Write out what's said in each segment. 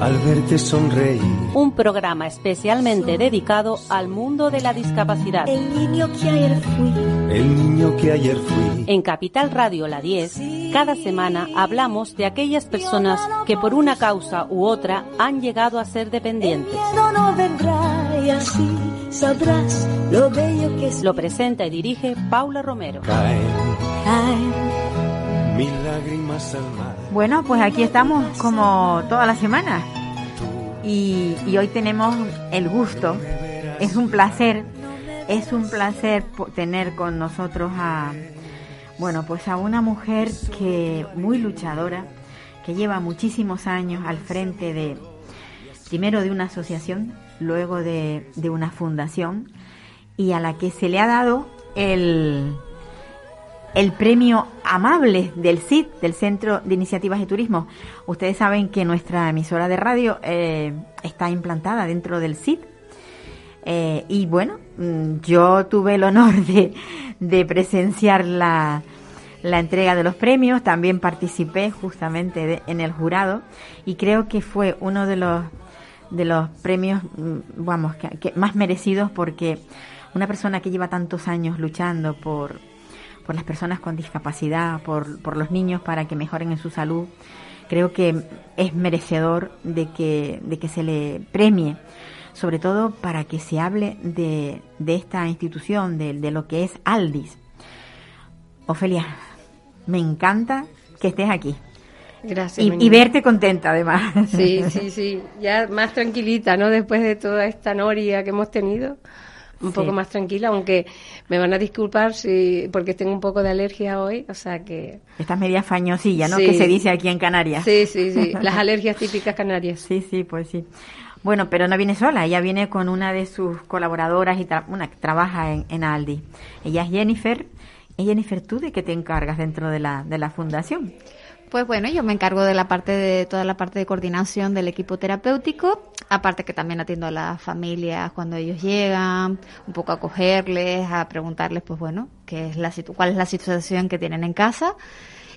Al verte sonreír. Un programa especialmente dedicado al mundo de la discapacidad. El niño que ayer fui. El niño que ayer fui. En Capital Radio La 10, cada semana hablamos de aquellas personas que por una causa u otra han llegado a ser dependientes. El miedo no vendrá y así sabrás lo bello que es. Lo presenta y dirige Paula Romero. Caen Caen Bueno, pues aquí estamos como toda la semana. Y, y hoy tenemos el gusto, es un placer, es un placer tener con nosotros a, bueno, pues a una mujer que muy luchadora, que lleva muchísimos años al frente de, primero de una asociación, luego de, de una fundación y a la que se le ha dado el, el premio amable del CID, del Centro de Iniciativas de Turismo. Ustedes saben que nuestra emisora de radio eh, está implantada dentro del CID. Eh, y bueno, mm, yo tuve el honor de, de presenciar la, entrega de los premios, también participé justamente de- en el jurado y creo que fue uno de los de los premios, mm, vamos, que más merecidos porque una persona que lleva tantos años luchando por, por las personas con discapacidad, por, por los niños para que mejoren en su salud, creo que es merecedor de que, de que se le premie, sobre todo para que se hable de, de esta institución, de, de lo que es Aldis. Ofelia, me encanta que estés aquí Gracias. y, verte contenta además. Sí, sí, sí. Ya más tranquilita, ¿no? Después de toda esta noria que hemos tenido. Un Sí. poco más tranquila, aunque me van a disculpar si porque tengo un poco de alergia hoy, o sea que... Estás media fañosilla, ¿no? Sí. Que se dice aquí en Canarias. Sí, sí, sí. Las alergias típicas canarias. Sí, sí, pues sí. Bueno, pero no viene sola, ella viene con una de sus colaboradoras y tra- una que trabaja en, en Aldi. Ella es Jennifer. Y Jennifer, ¿tú de qué te encargas dentro de la, de la fundación? Pues bueno, yo me encargo de la parte de toda la parte de coordinación del equipo terapéutico, aparte que también atiendo a las familias cuando ellos llegan, un poco a acogerles, a preguntarles, pues bueno, qué es la situ- cuál es la situación que tienen en casa.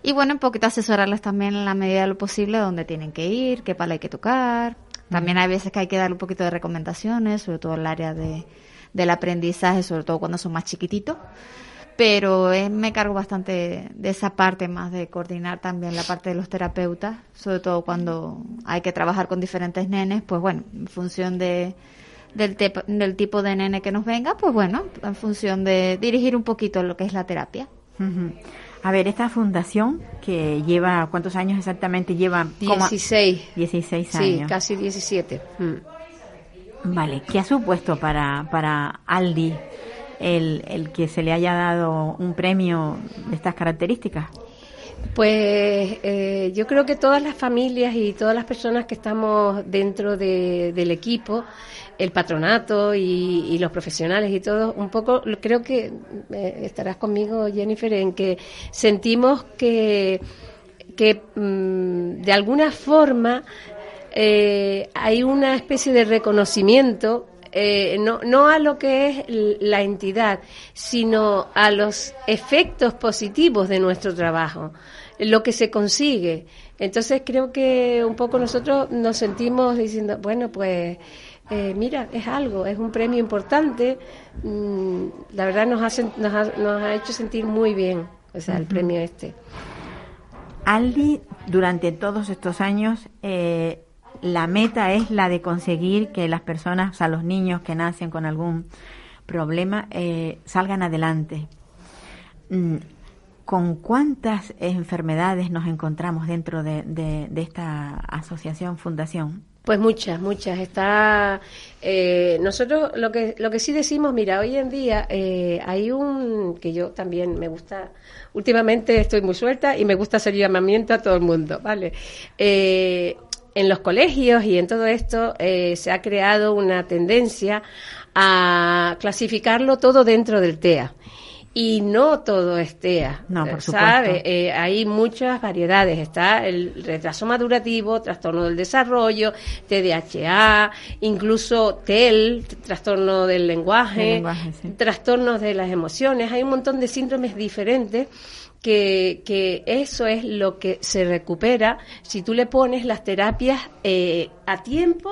Y bueno, un poquito asesorarles también en la medida de lo posible dónde tienen que ir, qué pala hay que tocar. También hay veces que hay que dar un poquito de recomendaciones, sobre todo en el área de, del aprendizaje, sobre todo cuando son más chiquititos pero eh, me cargo bastante de esa parte más de coordinar también la parte de los terapeutas, sobre todo cuando hay que trabajar con diferentes nenes, pues bueno, en función de del, tep- del tipo de nene que nos venga, pues bueno, en función de dirigir un poquito lo que es la terapia. A ver, esta fundación que lleva, ¿cuántos años exactamente lleva? ¿Cómo? 16. 16 Sí, años. casi 17. Mm. Vale, ¿qué ha supuesto para, para Aldi el, el que se le haya dado un premio de estas características? Pues eh, yo creo que todas las familias y todas las personas que estamos dentro de- del equipo, el patronato y, los profesionales y todo, un poco creo que eh, estarás conmigo, Jennifer, en que sentimos que, que mm, de alguna forma eh, hay una especie de reconocimiento eh, no, no a lo que es la entidad, sino a los efectos positivos de nuestro trabajo, lo que se consigue. Entonces creo que un poco nosotros nos sentimos diciendo, bueno, pues eh, mira, es algo, es un premio importante, mm, la verdad nos nos, ha, nos ha hecho sentir muy bien, o sea, el premio este. Aldi, durante todos estos años, eh, la meta es la de conseguir que las personas, o sea, los niños que nacen con algún problema, eh, salgan adelante. Mm, ¿Con cuántas enfermedades nos encontramos dentro de, esta asociación, fundación? Pues muchas, muchas. Está eh, nosotros lo que lo que sí decimos, mira, hoy en día eh, hay un que yo también me gusta. Últimamente estoy muy suelta y me gusta hacer llamamiento a todo el mundo, ¿vale? En los colegios y en todo esto eh, se ha creado una tendencia a clasificarlo todo dentro del TEA. y no todo es TEA. No, por ¿sabe? Eh, hay muchas variedades. Está el retraso madurativo, trastorno del desarrollo, TDAH, incluso TEL, trastorno del lenguaje, trastornos de las emociones. Hay un montón de síndromes diferentes que, que, eso es lo que se recupera si tú le pones las terapias eh, a tiempo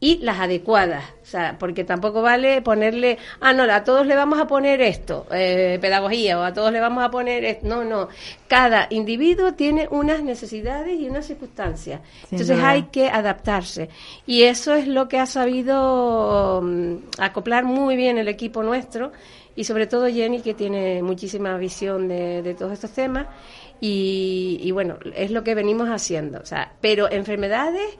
y las adecuadas. O sea, porque tampoco vale ponerle, ah, no, a todos le vamos a poner esto, eh, pedagogía, o a todos le vamos a poner esto. No, no. Cada individuo tiene unas necesidades y unas circunstancias. Entonces hay que adaptarse. Y eso es lo que ha sabido mm, acoplar muy bien el equipo nuestro y sobre todo Jenny que tiene muchísima visión de, de todos estos temas y, y, bueno, es lo que venimos haciendo. O sea, pero enfermedades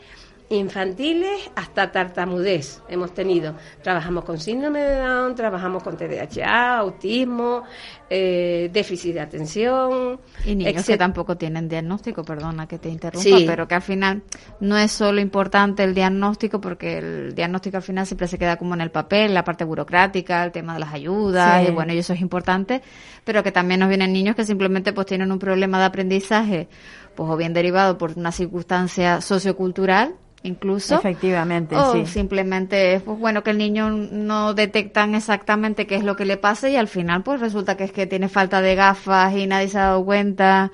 infantiles hasta tartamudez hemos tenido. Trabajamos con síndrome de Down, trabajamos con TDAH, autismo, eh, déficit de atención. Y niños que tampoco tienen diagnóstico, perdona que te interrumpa, pero que al final no es solo importante el diagnóstico, porque el diagnóstico al final siempre se queda como en el papel, la parte burocrática, el tema de las ayudas, y bueno, y eso es importante, pero que también nos vienen niños que simplemente pues tienen un problema de aprendizaje, pues o bien derivado por una circunstancia sociocultural, incluso. Efectivamente, o simplemente, pues bueno, que el niño no detectan exactamente qué es lo que le pasa y al final pues resulta que es que tiene falta de gafas y nadie se ha dado cuenta.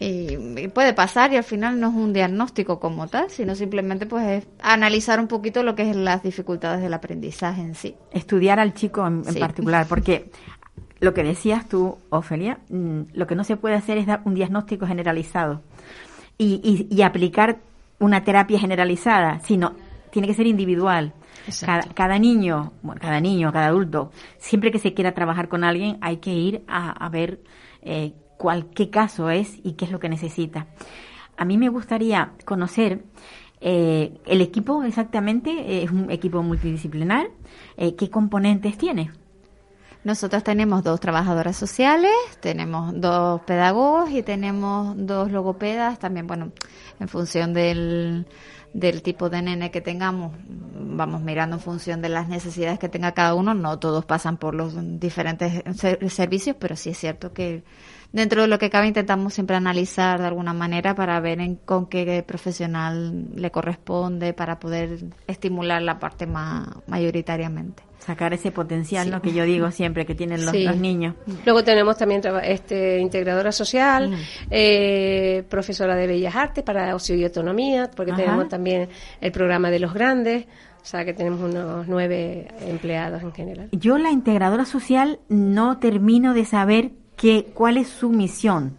Y, puede pasar y al final no es un diagnóstico como tal, sino simplemente pues es analizar un poquito lo que es las dificultades del aprendizaje en sí. Estudiar al chico en, particular, porque lo que decías tú, Ofelia, mm, lo que no se puede hacer es dar un diagnóstico generalizado y, y, y aplicar una terapia generalizada, sino tiene que ser individual. Cada, niño, bueno, cada niño, cada adulto, siempre que se quiera trabajar con alguien, hay que ir a, ver eh, cuál, qué caso es y qué es lo que necesita. A mí me gustaría conocer eh, el equipo exactamente, eh, es un equipo multidisciplinar, eh, ¿qué componentes tiene? Nosotros tenemos dos trabajadoras sociales, tenemos dos pedagogos y tenemos dos logopedas, también, bueno, en función del, del tipo de nene que tengamos, vamos mirando en función de las necesidades que tenga cada uno, no todos pasan por los diferentes servicios, pero sí es cierto que dentro de lo que cabe intentamos siempre analizar de alguna manera para ver en, con qué profesional le corresponde para poder estimular la parte más mayoritariamente sacar ese potencial, ¿no? Que yo digo siempre que tienen los, niños. Luego tenemos también este integradora social, mm. eh, profesora de bellas artes para ocio y autonomía, porque tenemos también el programa de los grandes. O sea que tenemos unos nueve empleados en general. Yo la integradora social no termino de saber que, cuál es su misión.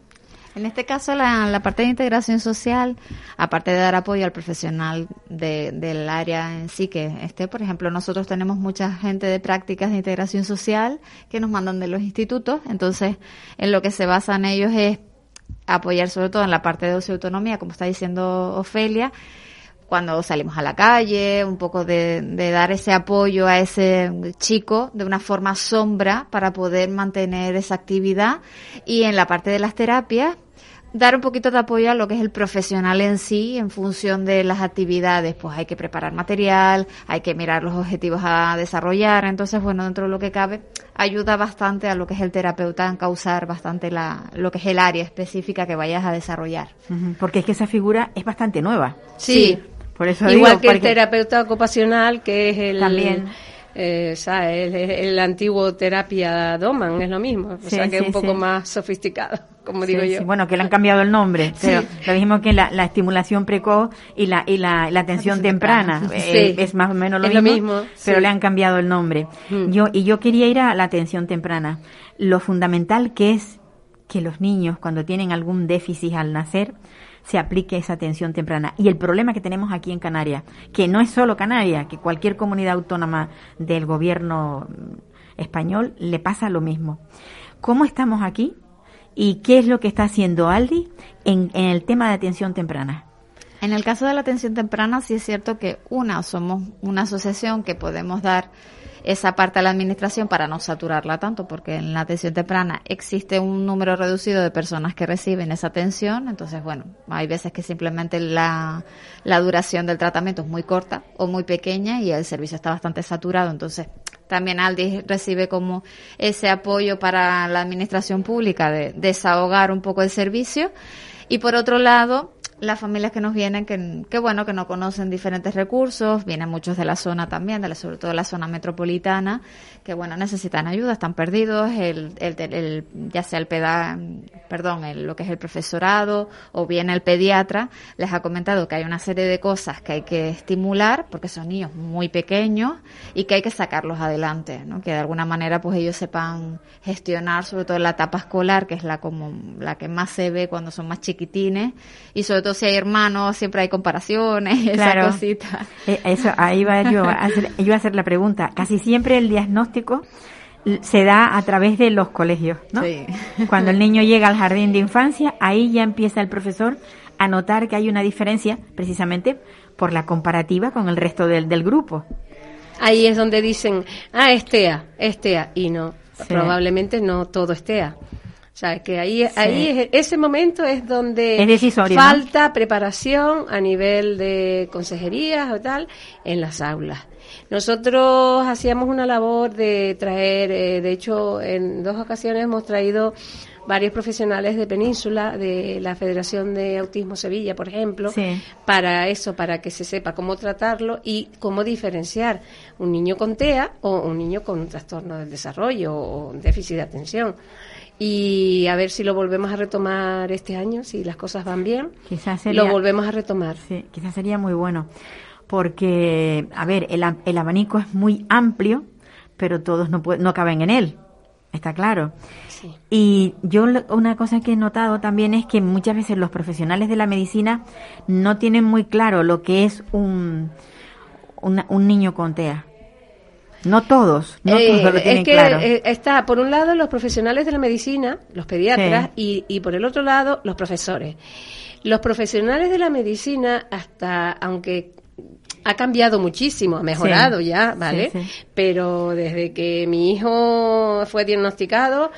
En este caso, la, parte de integración social, aparte de dar apoyo al profesional de, del área en sí, que esté, por ejemplo, nosotros tenemos mucha gente de prácticas de integración social que nos mandan de los institutos, entonces en lo que se basan ellos es apoyar sobre todo en la parte de ocio autonomía, como está diciendo Ofelia, cuando salimos a la calle, un poco de, de, dar ese apoyo a ese chico de una forma sombra para poder mantener esa actividad. Y en la parte de las terapias, dar un poquito de apoyo a lo que es el profesional en sí en función de las actividades. Pues hay que preparar material, hay que mirar los objetivos a desarrollar. Entonces, bueno, dentro de lo que cabe, ayuda bastante a lo que es el terapeuta en causar bastante la, lo que es el área específica que vayas a desarrollar. Porque es que esa figura es bastante nueva. Sí. Por eso Igual que el terapeuta ocupacional, que es el... También. eh, el, el, antiguo terapia Doman es lo mismo, o sea que es un poco más sofisticado, como digo yo. bueno, que le han cambiado el nombre, pero lo dijimos que la, la, estimulación precoz y la, y la, la atención temprana. eh, es más o menos lo mismo, pero le han cambiado el nombre. Mm. Yo, y yo quería ir a la atención temprana. Lo fundamental que es que los niños, cuando tienen algún déficit al nacer, se aplique esa atención temprana. Y el problema que tenemos aquí en Canarias, que no es solo Canarias, que cualquier comunidad autónoma del gobierno español le pasa lo mismo. ¿Cómo estamos aquí? ¿Y qué es lo que está haciendo Aldi en, el tema de atención temprana? En el caso de la atención temprana, sí es cierto que una, somos una asociación que podemos dar esa parte a la administración para no saturarla tanto, porque en la atención temprana existe un número reducido de personas que reciben esa atención, entonces bueno, hay veces que simplemente la, la duración del tratamiento es muy corta o muy pequeña y el servicio está bastante saturado, entonces también Aldi recibe como ese apoyo para la administración pública de desahogar un poco el servicio. Y por otro lado, las familias que nos vienen, que, que, bueno, que no conocen diferentes recursos, vienen muchos de la zona también, de la, sobre todo de la zona metropolitana, que bueno, necesitan ayuda, están perdidos, el, el, el ya sea el peda, perdón, el, lo que es el profesorado o bien el pediatra, les ha comentado que hay una serie de cosas que hay que estimular, porque son niños muy pequeños y que hay que sacarlos adelante, ¿no? que de alguna manera pues ellos sepan gestionar, sobre todo la etapa escolar, que es la como la que más se ve cuando son más chiquitines, y sobre todo si hay hermanos, siempre hay comparaciones, Claro. esa cosita. Eh, Eso, ahí va yo a hacer, yo a hacer la pregunta. Casi siempre el diagnóstico se da a través de los colegios, ¿no? Sí. Cuando el niño llega al jardín de infancia, ahí ya empieza el profesor a notar que hay una diferencia, precisamente por la comparativa con el resto del, del grupo. Ahí es donde dicen, ah, es TEA, es TEA, y no, Sí. probablemente no todo es TEA. O sea, que ahí, ahí es- ese momento es donde Es decisorio, ¿no? falta preparación a nivel de consejerías o tal en las aulas. Nosotros hacíamos una labor de traer, eh, de hecho, en dos ocasiones hemos traído varios profesionales de Península, de la Federación de Autismo Sevilla, por ejemplo, Sí. para eso, para que se sepa cómo tratarlo y cómo diferenciar un niño con TEA o un niño con un trastorno del desarrollo o un déficit de atención. Y a ver si lo volvemos a retomar este año, si las cosas van bien, Quizás sería, lo volvemos a retomar. sí, quizás sería muy bueno. Porque, a ver, el, el abanico es muy amplio, pero todos no, no caben en él. Está claro. Sí. Y yo una cosa que he notado también es que muchas veces los profesionales de la medicina no tienen muy claro lo que es un, una- un niño con TEA. No todos, no Eh, todos lo tienen es que claro. eh, está, por un lado, los profesionales de la medicina, los pediatras, y, y por el otro lado, los profesores. Los profesionales de la medicina, hasta, aunque ha cambiado muchísimo, ha mejorado Sí. ya, ¿vale? Sí, sí. Pero desde que mi hijo fue diagnosticado,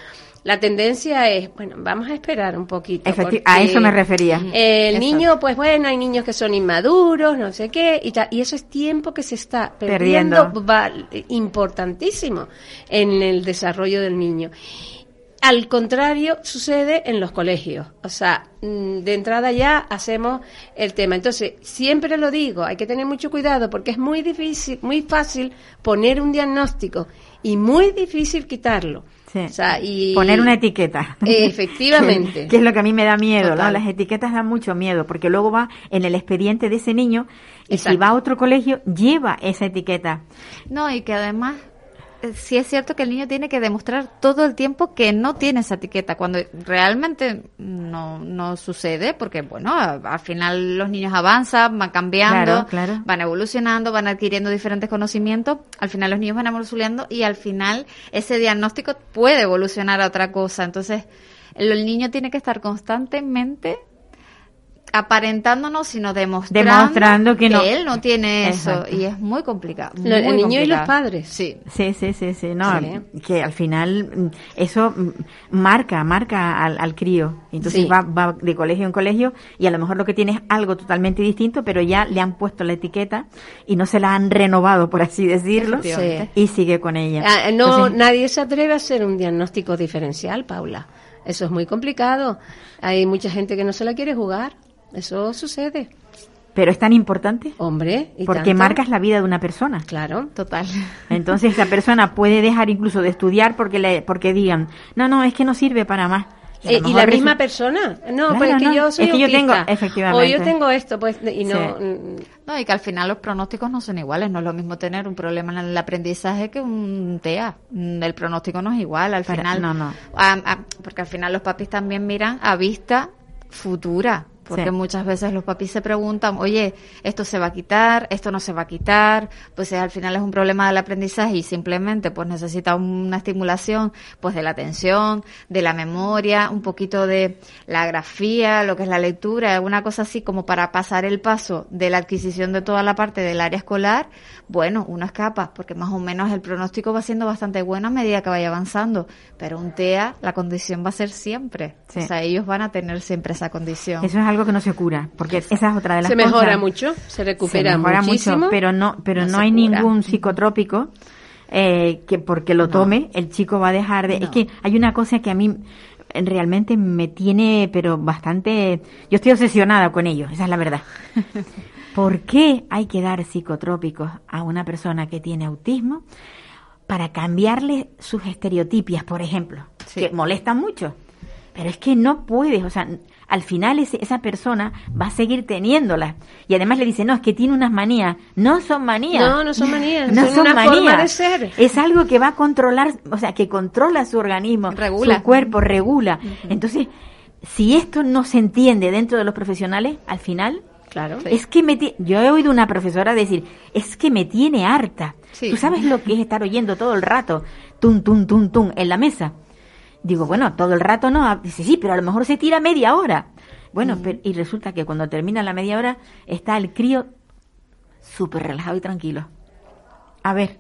la tendencia es, bueno, vamos a esperar un poquito. Efecti- porque a eso me refería. El niño, pues bueno, hay niños que son inmaduros, no sé qué, y, y eso es tiempo que se está perdiendo, Perdiendo. importantísimo en el desarrollo del niño. Al contrario, sucede en los colegios. O sea, mm, de entrada ya hacemos el tema. Entonces, siempre lo digo, hay que tener mucho cuidado porque es muy difícil, muy fácil poner un diagnóstico y muy difícil quitarlo. Sí. O sea, y Poner una etiqueta. Efectivamente. que, que es lo que a mí me da miedo, ¿no? Las etiquetas dan mucho miedo, porque luego va en el expediente de ese niño y si Exacto. va a otro colegio, lleva esa etiqueta. No, y que además sí es cierto que el niño tiene que demostrar todo el tiempo que no tiene esa etiqueta, cuando realmente no, no sucede, porque bueno, al final los niños avanzan, van cambiando, Claro, claro. van evolucionando, van adquiriendo diferentes conocimientos, al final los niños van evolucionando y al final ese diagnóstico puede evolucionar a otra cosa. Entonces, el niño tiene que estar constantemente aparentándonos, sino demostrando, Demostrando que no. él no tiene eso y es muy complicado. Lo- el muy niño y los padres. Sí. Sí, sí, sí, sí, no, Sí. que al final mm, eso mm, marca, marca al, al crío. Entonces Sí. va, va de colegio en colegio y a lo mejor lo que tiene es algo totalmente distinto, pero ya le han puesto la etiqueta y no se la han renovado, por así decirlo, y sigue con ella. Ah, no, Entonces, nadie se atreve a hacer un diagnóstico diferencial, Paula. Eso es muy complicado. Hay mucha gente que no se la quiere jugar. Eso sucede. pero es tan importante Hombre, y porque tanto. marcas la vida de una persona. Claro. Total. Entonces esa persona puede dejar incluso de estudiar porque le, porque digan, no, no, es que no sirve para más. Eh, y la misma persona. No, Claro, pues es que no, yo soy es que yo tengo- efectivamente. O yo tengo esto, pues, y no. Sí. No, y que al final los pronósticos no son iguales. No es lo mismo tener un problema en el aprendizaje que un TEA. Mm, El pronóstico no es igual. Al Para- final, no, no. Porque al final los papis también miran a vista futura. Porque Sí. muchas veces los papis se preguntan, oye, esto se va a quitar, esto no se va a quitar, pues al final es un problema del aprendizaje y simplemente pues necesita una estimulación pues de la atención, de la memoria, un poquito de la grafía, lo que es la lectura, una cosa así como para pasar el paso de la adquisición de toda la parte del área escolar, bueno, uno escapa, porque más o menos el pronóstico va siendo bastante bueno a medida que vaya avanzando, pero un TEA, la condición va a ser siempre, Sí. o sea, ellos van a tener siempre esa condición. Eso es algo que no se cura, porque esa es otra de las Se cosas. mejora mucho, se recupera se mejora muchísimo. mucho, pero no, pero No no, se hay cura. ningún psicotrópico eh, que porque lo tome el chico va a dejar de. Es que hay una cosa que a mí realmente me tiene, pero bastante. Yo estoy obsesionada con ello, esa es la verdad. ¿Por qué hay que dar psicotrópicos a una persona que tiene autismo para cambiarle sus estereotipias, por ejemplo, Sí. que molestan mucho? Pero es que no puedes, o sea, al final ese- esa persona va a seguir teniéndolas. Y además le dice, no, es que tiene unas manías. No son manías. No, no son manías, No son son una forma manías. de ser. Es algo que va a controlar, o sea, que controla su organismo, Regula. su cuerpo, regula. Entonces, si esto no se entiende dentro de los profesionales, al final Claro. es que me ti- yo he oído una profesora decir, es que me tiene harta. Sí. ¿Tú sabes lo que es estar oyendo todo el rato? Tum, tum, tum, tum, en la mesa. Digo, bueno, todo el rato no. Dice, sí, pero a lo mejor se tira media hora. Bueno, pero- y resulta que cuando termina la media hora está el crío súper relajado y tranquilo. A ver,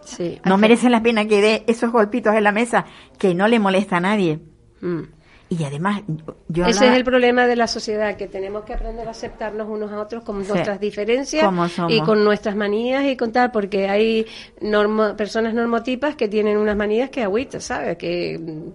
Sí. no merece la pena que dé esos golpitos en la mesa que no le molesta a nadie. Mm. Y además, yo, Ese es el problema de la sociedad, que tenemos que aprender a aceptarnos unos a otros con Sí. nuestras diferencias y con nuestras manías y con tal, porque hay normo- personas normotipas que tienen unas manías que agüitas, ¿sabes? Que, mm,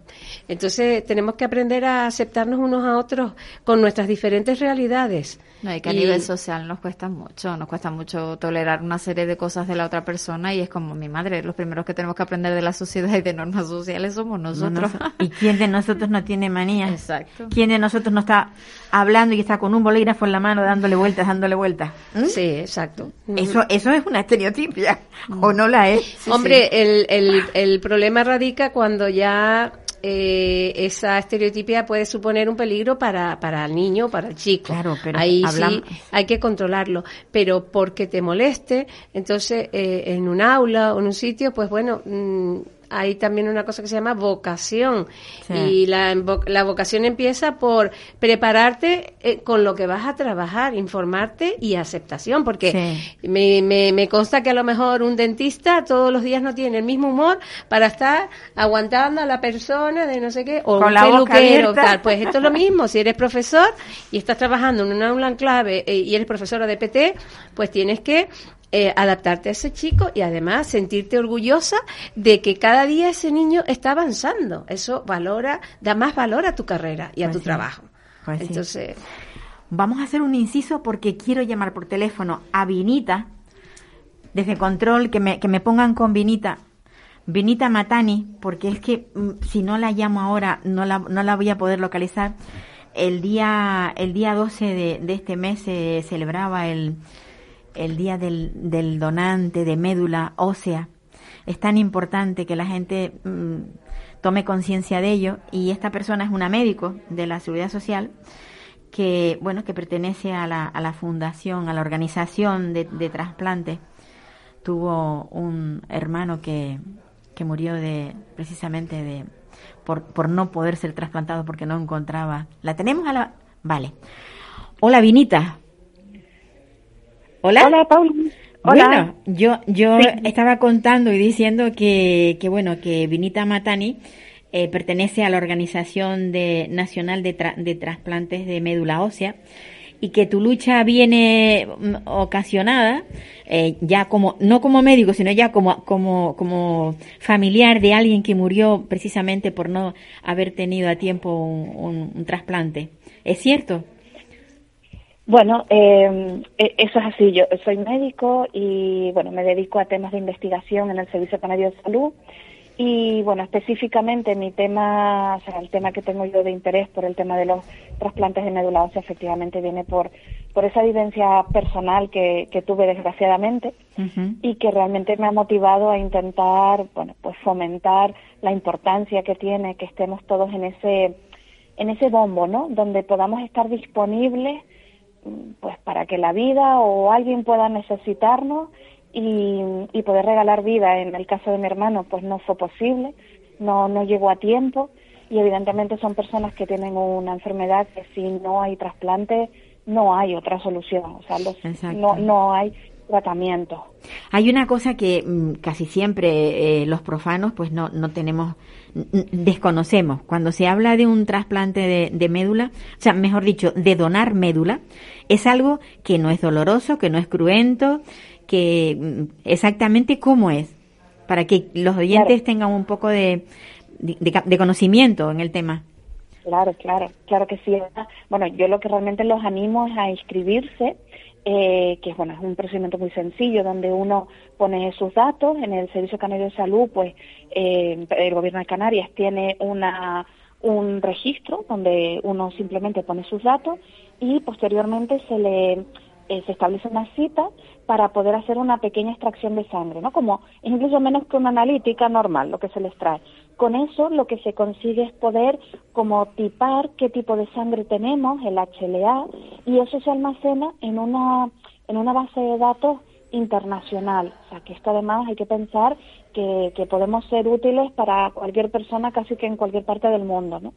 entonces tenemos que aprender a aceptarnos unos a otros con nuestras diferentes realidades. No, y que a Y- nivel social nos cuesta mucho, nos cuesta mucho tolerar una serie de cosas de la otra persona y es como mi madre, los primeros que tenemos que aprender de la sociedad y de normas sociales somos No, nosotros. no, ¿Y quién de nosotros no tiene manía? Exacto. ¿Quién de nosotros no está hablando y está con un bolígrafo en la mano dándole vueltas, dándole vueltas? ¿Mm? Sí, exacto. Eso, eso es una estereotipia, o no la es. Hombre, El, el, el problema radica cuando ya eh, esa estereotipia puede suponer un peligro para, para el niño, para el chico. Claro, pero Ahí hablamos- sí hay que controlarlo. Pero porque te moleste, entonces eh, en un aula o en un sitio, pues bueno, mm, hay también una cosa que se llama vocación. Sí. Y la, la vocación empieza por prepararte eh, con lo que vas a trabajar, informarte y aceptación. Porque Sí. me, me, me consta que a lo mejor un dentista todos los días no tiene el mismo humor para estar aguantando a la persona de no sé qué, o Con un la peluquero, tal. Pues esto es lo mismo, si eres profesor y estás trabajando en un aula en clave eh, y eres profesora de PT, pues tienes que eh, adaptarte a ese chico y además sentirte orgullosa de que cada día ese niño está avanzando. Eso valora, da más valor a tu carrera y a Pues tu sí. trabajo. Pues sí. Entonces, Vamos a hacer un inciso porque quiero llamar por teléfono a Vinita, desde control, que me, que me pongan con Vinita. Vinita Matani, porque es que mm, si no la llamo ahora no la, no la voy a poder localizar. El día, el día 12 de, de este mes se celebraba el, el día del, del donante de médula ósea. Es tan importante que la gente mm, tome conciencia de ello y esta persona es una médico de la Seguridad Social que bueno que pertenece a la, a la fundación, a la organización de, de trasplantes. Tuvo un hermano que, que murió de precisamente de por, por no poder ser trasplantado porque no encontraba. La tenemos a la vale. Hola Vinita. Hola. Hola, Paula. Hola. Bueno, yo, yo Sí. estaba contando y diciendo que, que bueno, que Vinita Matani eh, pertenece a la Organización de, Nacional de, Tra- de Trasplantes de Médula Ósea y que tu lucha viene mm, ocasionada eh, ya como, no como médico, sino ya como, como, como familiar de alguien que murió precisamente por no haber tenido a tiempo un, un- un trasplante. ¿Es cierto? Bueno, eh, eso es así. Yo soy médico y bueno, me dedico a temas de investigación en el Servicio Canario de Salud. Y bueno, específicamente mi tema, o sea, el tema que tengo yo de interés por el tema de los trasplantes de médula ósea, efectivamente viene por, por esa vivencia personal que, que tuve desgraciadamente y que realmente me ha motivado a intentar, bueno, pues fomentar la importancia que tiene que estemos todos en ese en ese bombo, ¿no? Donde podamos estar disponibles pues para que la vida o alguien pueda necesitarnos y, y poder regalar vida. En el caso de mi hermano, pues no fue posible, no, no llegó a tiempo y evidentemente son personas que tienen una enfermedad que si no hay trasplante no hay otra solución, o sea, no, no hay tratamiento. Hay una cosa que mm, casi siempre eh, los profanos pues no, no tenemos, desconocemos. Cuando se habla de un trasplante de, médula, o sea, mejor dicho, de donar médula, es algo que no es doloroso, que no es cruento, que mm, exactamente cómo es, para que los oyentes tengan un poco de, de conocimiento en el tema. Claro, claro, claro que sí. Bueno, yo lo que realmente los animo es a inscribirse eh, que bueno, es un procedimiento muy sencillo donde uno pone sus datos en el Servicio Canario de Salud, pues eh, el Gobierno de Canarias tiene una un registro donde uno simplemente pone sus datos y posteriormente se le eh, se establece una cita para poder hacer una pequeña extracción de sangre, ¿no? Como incluso menos que una analítica normal, lo que se les trae. Con eso lo que se consigue es poder como tipar qué tipo de sangre tenemos, el HLA, y eso se almacena en una, en una base de datos internacional. O sea, que esto además hay que pensar que, que podemos ser útiles para cualquier persona casi que en cualquier parte del mundo, ¿no?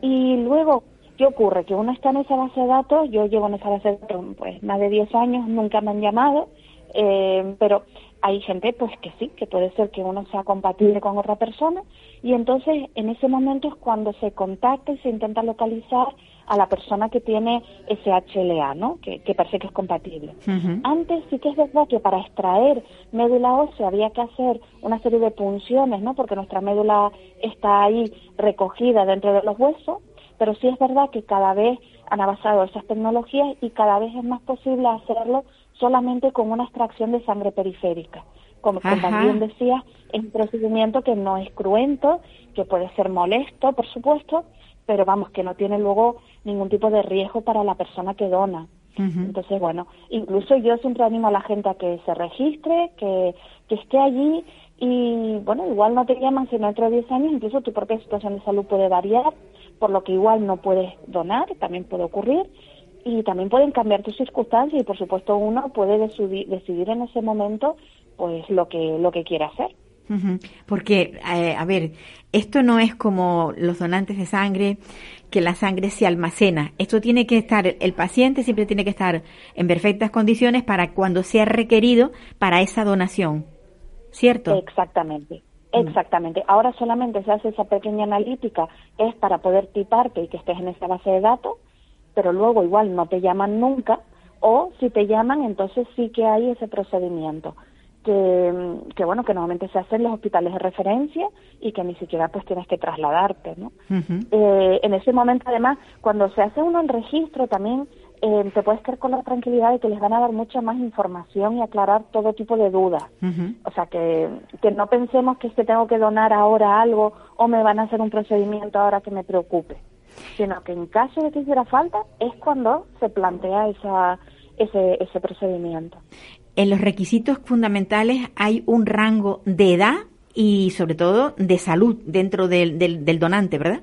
Y luego, ¿qué ocurre? Que uno está en esa base de datos, yo llevo en esa base de datos pues más de 10 años, nunca me han llamado, eh, pero hay gente pues que sí, que puede ser que uno sea compatible con otra persona y entonces en ese momento es cuando se contacta y se intenta localizar a la persona que tiene ese HLA, ¿no? Que, parece que es compatible. Antes sí que es verdad que para extraer médula ósea había que hacer una serie de punciones, ¿no? Porque nuestra médula está ahí recogida dentro de los huesos, pero sí es verdad que cada vez han avanzado esas tecnologías y cada vez es más posible hacerlo solamente con una extracción de sangre periférica. Como también decía, es un procedimiento que no es cruento, que puede ser molesto, por supuesto, pero vamos, que no tiene luego ningún tipo de riesgo para la persona que dona. Entonces, bueno, incluso yo siempre animo a la gente a que se registre, que, que esté allí y, bueno, igual no te llaman sino dentro de 10 años, incluso tu propia situación de salud puede variar, por lo que igual no puedes donar, también puede ocurrir, y también pueden cambiar tus circunstancias y por supuesto uno puede decidir, decidir en ese momento pues lo que lo que quiera hacer porque eh, a ver esto no es como los donantes de sangre que la sangre se almacena esto tiene que estar el paciente siempre tiene que estar en perfectas condiciones para cuando sea requerido para esa donación cierto exactamente mm. Exactamente. Ahora solamente se hace esa pequeña analítica, es para poder tiparte y que estés en esa base de datos, pero luego igual no te llaman nunca, o si te llaman, entonces sí que hay ese procedimiento. Que, que, bueno que normalmente se hace en los hospitales de referencia y que ni siquiera pues tienes que trasladarte no eh, en ese momento además cuando se hace uno el registro también eh, te puedes quedar con la tranquilidad de que les van a dar mucha más información y aclarar todo tipo de dudas. O sea que que no pensemos que es que tengo que donar ahora algo o me van a hacer un procedimiento ahora que me preocupe sino que en caso de que hiciera falta es cuando se plantea esa, ese, ese procedimiento. En los requisitos fundamentales hay un rango de edad y sobre todo de salud dentro del, del, donante, ¿verdad?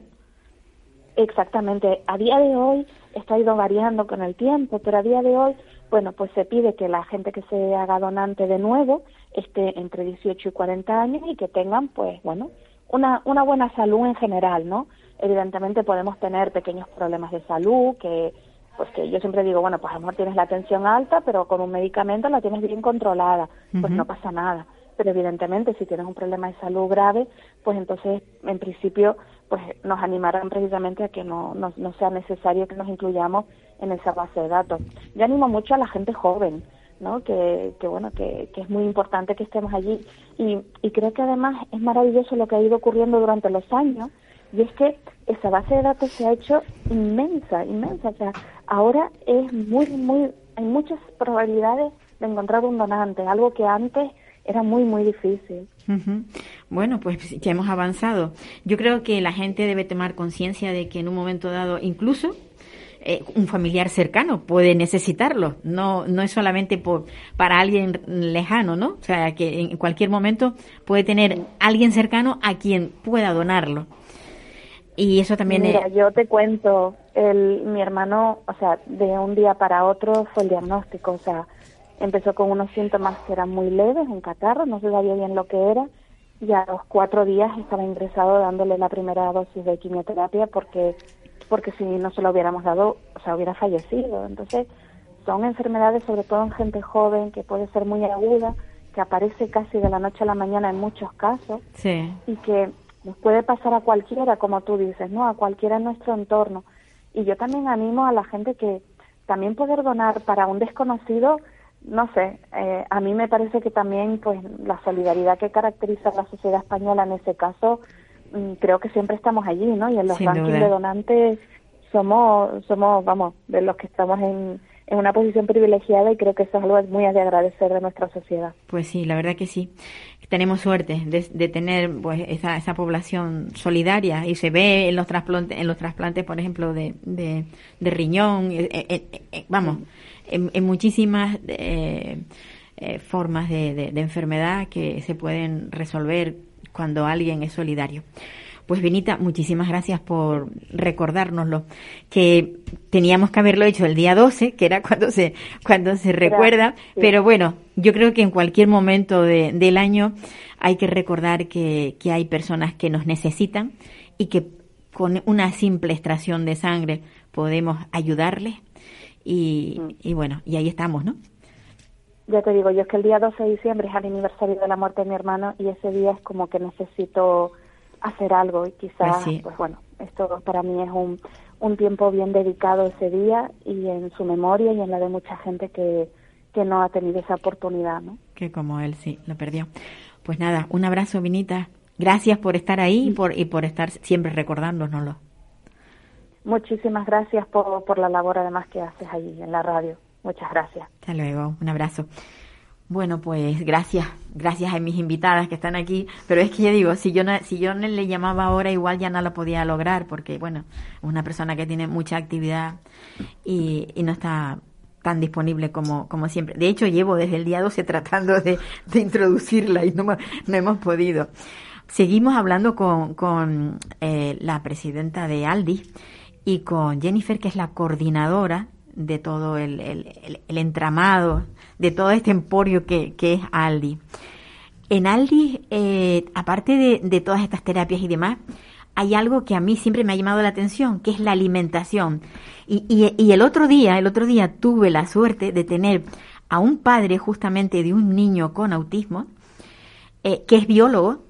Exactamente. A día de hoy está ido variando con el tiempo, pero a día de hoy, bueno, pues se pide que la gente que se haga donante de nuevo esté entre 18 y 40 años y que tengan, pues, bueno, una, una buena salud en general, ¿no? Evidentemente podemos tener pequeños problemas de salud que pues que yo siempre digo, bueno, pues a lo mejor tienes la tensión alta, pero con un medicamento la tienes bien controlada, pues no pasa nada. Pero evidentemente si tienes un problema de salud grave, pues entonces en principio pues nos animarán precisamente a que no, no, no sea necesario que nos incluyamos en esa base de datos. Yo animo mucho a la gente joven, ¿no? Que, que bueno, que, que, es muy importante que estemos allí. Y, y creo que además es maravilloso lo que ha ido ocurriendo durante los años, y es que esa base de datos se ha hecho inmensa, inmensa. O sea, ahora es muy, muy, hay muchas probabilidades de encontrar un donante, algo que antes era muy, muy difícil. Bueno, pues ya hemos avanzado. Yo creo que la gente debe tomar conciencia de que en un momento dado, incluso eh, un familiar cercano puede necesitarlo. No, no es solamente por, para alguien lejano, ¿no? O sea, que en cualquier momento puede tener alguien cercano a quien pueda donarlo. Y eso también Mira, yo te cuento, el, mi hermano, o sea, de un día para otro fue el diagnóstico, o sea, empezó con unos síntomas que eran muy leves, un catarro, no se sabía bien lo que era, y a los cuatro días estaba ingresado dándole la primera dosis de quimioterapia porque, porque si no se lo hubiéramos dado, o sea, hubiera fallecido. Entonces, son enfermedades, sobre todo en gente joven, que puede ser muy aguda, que aparece casi de la noche a la mañana en muchos casos, sí. y que nos puede pasar a cualquiera, como tú dices, ¿no? A cualquiera en nuestro entorno. Y yo también animo a la gente que también poder donar para un desconocido, no sé, eh, a mí me parece que también pues la solidaridad que caracteriza a la sociedad española en ese caso, mm, creo que siempre estamos allí, ¿no? Y en los Sin rankings duda. de donantes somos, somos, vamos, de los que estamos en, en una posición privilegiada y creo que eso es algo muy de agradecer de nuestra sociedad. Pues sí, la verdad que sí. Tenemos suerte de, de tener pues esa, esa población solidaria y se ve en los trasplantes, en los trasplantes, por ejemplo, de, de, de riñón, eh, eh, eh, vamos, en, en muchísimas formas de enfermedad que se pueden resolver cuando alguien es solidario. Pues Benita, muchísimas gracias por recordárnoslo, que teníamos que haberlo hecho el día 12, que era cuando se, cuando se recuerda, sí. pero bueno, yo creo que en cualquier momento de- del año hay que recordar que, que hay personas que nos necesitan y que con una simple extracción de sangre podemos ayudarles y, y bueno, y ahí estamos, ¿no? Ya te digo, yo es que el día 12 de diciembre es el aniversario de la muerte de mi hermano y ese día es como que necesito hacer algo y quizás, Pues pues bueno, esto para mí es un, un tiempo bien dedicado ese día y en su memoria y en la de mucha gente que, que no ha tenido esa oportunidad, ¿no? Que como él sí, lo perdió. Pues nada, un abrazo, Vinita. Gracias por estar ahí y por, y por estar siempre recordándonoslo. Muchísimas gracias por, por la labor además que haces allí en la radio. Muchas gracias. Hasta luego, un abrazo. Bueno, pues gracias, gracias a mis invitadas que están aquí, pero es que ya digo, si yo no, si yo le llamaba ahora igual ya no lo podía lograr porque bueno, es una persona que tiene mucha actividad y, no está tan disponible como, siempre. De hecho, llevo desde el día 12 tratando de, introducirla y no, no hemos podido. Seguimos hablando con, con eh, la presidenta de Aldi y con Jennifer, que es la coordinadora de todo el entramado, de todo este emporio que, que es Aldi. En Aldi, eh, aparte de, de todas estas terapias y demás, hay algo que a mí siempre me ha llamado la atención, que es la alimentación. Y, y- el otro día, el otro día tuve la suerte de tener a un padre justamente de un niño con autismo, eh, que es biólogo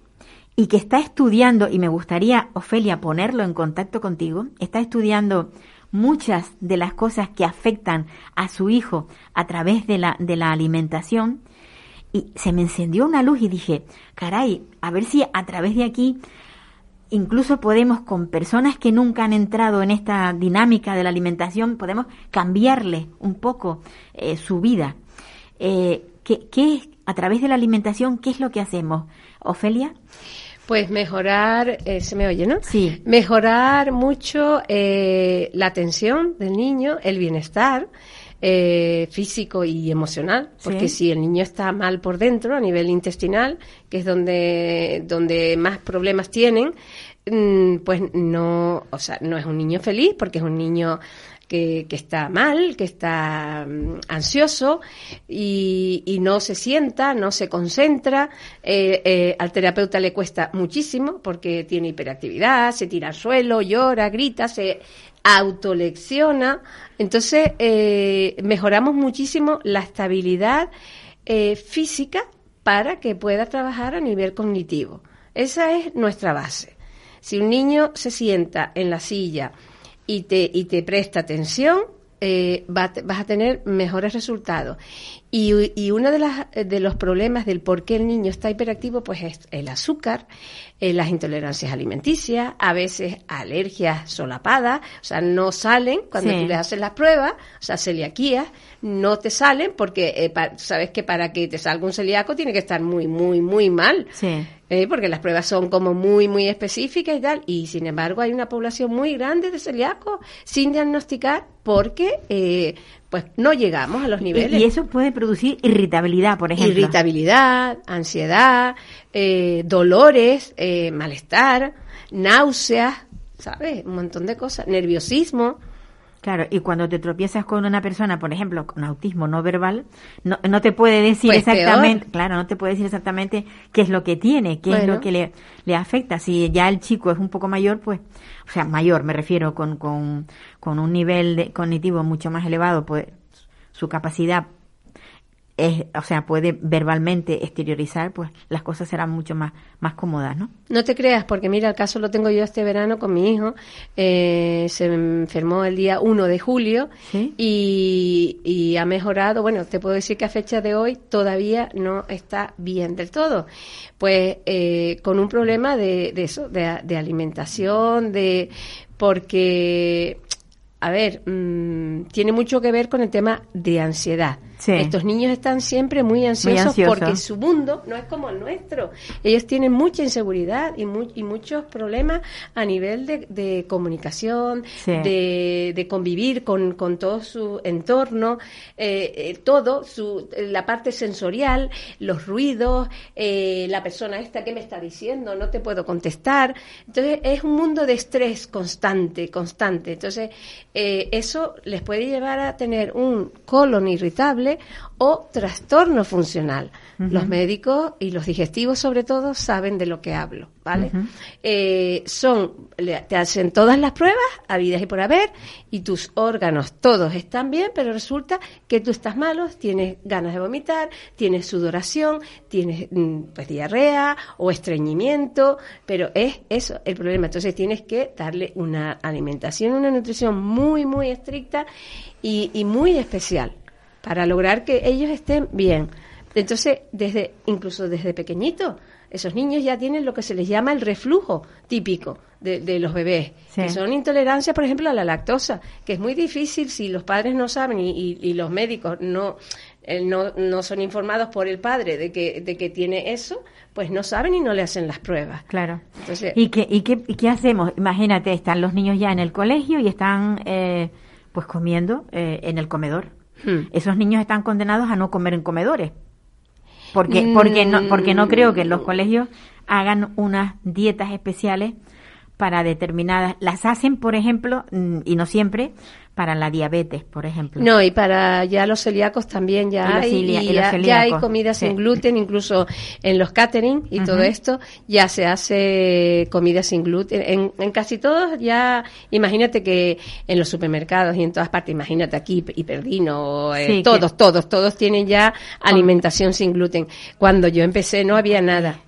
y que está estudiando, y me gustaría, Ofelia, ponerlo en contacto contigo, está estudiando muchas de las cosas que afectan a su hijo a través de la, de la alimentación, y se me encendió una luz y dije, caray, a ver si a través de aquí incluso podemos con personas que nunca han entrado en esta dinámica de la alimentación, podemos cambiarle un poco eh, su vida. Eh, ¿qué, qué es, a través de la alimentación, qué es lo que hacemos? Ofelia. Pues mejorar, eh, se me oye, ¿no? Sí. Mejorar mucho eh, la atención del niño, el bienestar eh, físico y emocional, porque Sí. si el niño está mal por dentro, a nivel intestinal, que es donde, donde más problemas tienen, mm, pues no, o sea, no es un niño feliz, porque es un niño que, que está mal, que está mm, ansioso y, no se sienta, no se concentra. Eh, eh, al terapeuta le cuesta muchísimo porque tiene hiperactividad, se tira al suelo, llora, grita, se autolecciona. Entonces, eh, mejoramos muchísimo la estabilidad eh, física para que pueda trabajar a nivel cognitivo. Esa es nuestra base. Si un niño se sienta en la silla y te, y te presta atención, eh, vas a tener mejores resultados. Y, y uno de, las, de los problemas del por qué el niño está hiperactivo, pues es el azúcar, eh, las intolerancias alimenticias, a veces alergias solapadas, o sea, no salen cuando Sí. tú les haces las pruebas, o sea, celiaquías, no te salen porque eh, pa- sabes que para que te salga un celíaco tiene que estar muy, muy, muy mal. Sí. Eh, porque las pruebas son como muy, muy específicas y tal, y sin embargo hay una población muy grande de celíacos sin diagnosticar porque eh, pues no llegamos a los niveles. y eso puede producir irritabilidad, por ejemplo. Irritabilidad, ansiedad, eh, dolores, eh, malestar, náuseas, ¿sabes? Un montón de cosas. Nerviosismo. Claro, y cuando te tropiezas con una persona, por ejemplo, con autismo no verbal, no, no te puede decir Pues exactamente, peor. claro, no te puede decir exactamente qué es lo que tiene, qué es lo que le, le afecta. Si ya el chico es un poco mayor, pues, o sea, mayor, me refiero, con, con, con un nivel de- cognitivo mucho más elevado, pues su capacidad es, o sea, puede verbalmente exteriorizar, pues las cosas serán mucho más, más cómodas, ¿no? No te creas, porque mira, el caso lo tengo yo este verano con mi hijo. Eh, se enfermó el día 1 de julio Sí. y, y ha mejorado. Bueno, te puedo decir que a fecha de hoy todavía no está bien del todo. Pues eh, con un problema de, de eso, de, de alimentación, de porque, a ver, mm, tiene mucho que ver con el tema de ansiedad. Sí. Estos niños están siempre muy ansiosos, porque su mundo no es como el nuestro. Ellos tienen mucha inseguridad y, mu- y muchos problemas a nivel de, de comunicación, Sí. de, de convivir con, con todo su entorno, eh, eh, todo, su, la parte sensorial, los ruidos, eh, la persona esta que me está diciendo, no te puedo contestar. Entonces es un mundo de estrés constante, constante. Entonces eh, eso les puede llevar a tener un colon irritable o trastorno funcional. Los médicos y los digestivos sobre todo saben de lo que hablo, ¿vale? Eh, son, te hacen todas las pruebas, habidas y por haber, y tus órganos todos están bien, pero resulta que tú estás malo, tienes ganas de vomitar, tienes sudoración, tienes mm, pues diarrea o estreñimiento, pero es eso el problema. Entonces tienes que darle una alimentación, una nutrición muy, muy estricta y, y muy especial para lograr que ellos estén bien. Entonces, desde incluso desde pequeñito, esos niños ya tienen lo que se les llama el reflujo típico de, de los bebés, Sí. que son intolerancias, por ejemplo, a la lactosa, que es muy difícil si los padres no saben y, y- y los médicos no, eh, no, no son informados por el padre de que, de que tiene eso, pues no saben y no le hacen las pruebas. Claro. Entonces- ¿Y qué, y, qué, y qué hacemos? Imagínate, están los niños ya en el colegio y están eh, pues comiendo eh, en el comedor. Hmm. Esos niños están condenados a no comer en comedores. Porque, porque, no, porque no creo que en los colegios hagan unas dietas especiales para determinadas. Las hacen, por ejemplo, mm, y no siempre, para la diabetes, por ejemplo. No, y para ya los celíacos también ya Y hay, y ya, ya hay comida sí. sin gluten, incluso en los catering y todo esto ya se hace comida sin gluten. En, en casi todos ya, imagínate que en los supermercados y en todas partes, imagínate aquí, Hiperdino, eh, Sí, que- todos, todos, todos tienen ya alimentación sin gluten. Cuando yo empecé no había nada.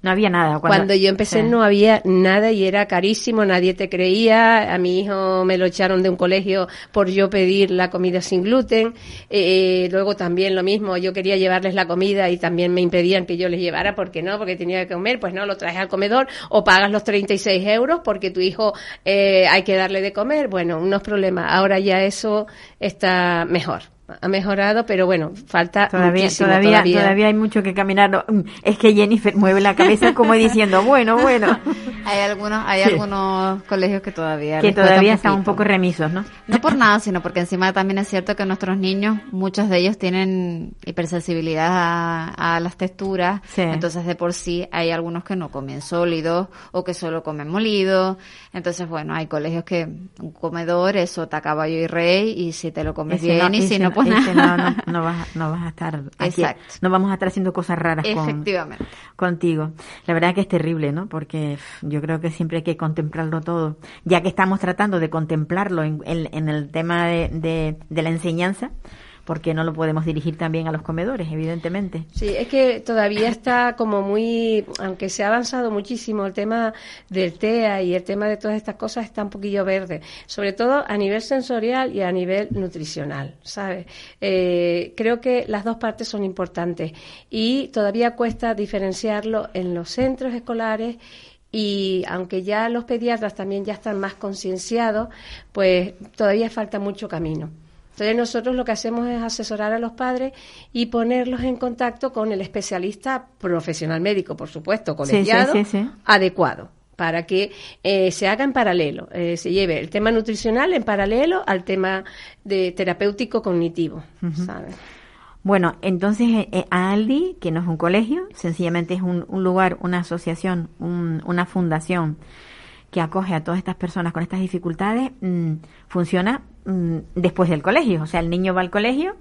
No había nada. Cuando, yo empecé no había nada y era carísimo, nadie te creía. A mi hijo me lo echaron de un colegio por yo pedir la comida sin gluten. Eh, luego también lo mismo, yo quería llevarles la comida y también me impedían que yo les llevara porque no, porque tenía que comer. Pues no, lo traes al comedor o pagas los 36 euros porque tu hijo eh, hay que darle de comer. Bueno, unos problemas. Ahora ya eso está mejor. Ha mejorado, pero bueno, falta Todavía, muchísimo todavía, todavía hay mucho que caminar. No, Es que Jennifer mueve la cabeza como diciendo, bueno, bueno, Hay algunos, hay Sí. algunos colegios que todavía que todavía están un poco remisos, ¿no? No por nada, sino porque encima también es cierto que nuestros niños, muchos de ellos tienen hipersensibilidad a, a las texturas, Sí. entonces de por sí hay algunos que no comen sólidos o que solo comen molido, entonces bueno, hay colegios que un comedor es sota, caballo y rey y si te lo comes Ese bien y si no pues nada. no, no, no vas, no vas a estar aquí, Exacto. no vamos a estar haciendo cosas raras con, Efectivamente. contigo. La verdad que es terrible, ¿no? Porque yo creo que siempre hay que contemplarlo todo. Ya que estamos tratando de contemplarlo en, en- en el tema de, de, de la enseñanza, porque no lo podemos dirigir también a los comedores, evidentemente. Sí, es que todavía está como muy, aunque se ha avanzado muchísimo el tema del TEA y el tema de todas estas cosas está un poquillo verde, sobre todo a nivel sensorial y a nivel nutricional, ¿sabes? Eh, creo que las dos partes son importantes y todavía cuesta diferenciarlo en los centros escolares y aunque ya los pediatras también ya están más concienciados, pues todavía falta mucho camino. Entonces nosotros lo que hacemos es asesorar a los padres y ponerlos en contacto con el especialista profesional médico, por supuesto, sí, colegiado, sí, sí. adecuado, para que eh, se haga en paralelo, eh, se lleve el tema nutricional en paralelo al tema de terapéutico cognitivo, ¿sabes? Bueno, entonces eh, eh, Aldi, que no es un colegio, sencillamente es un, un lugar, una asociación, un- una fundación que acoge a todas estas personas con estas dificultades mm, funciona mm, después del colegio. O sea, el niño va al colegio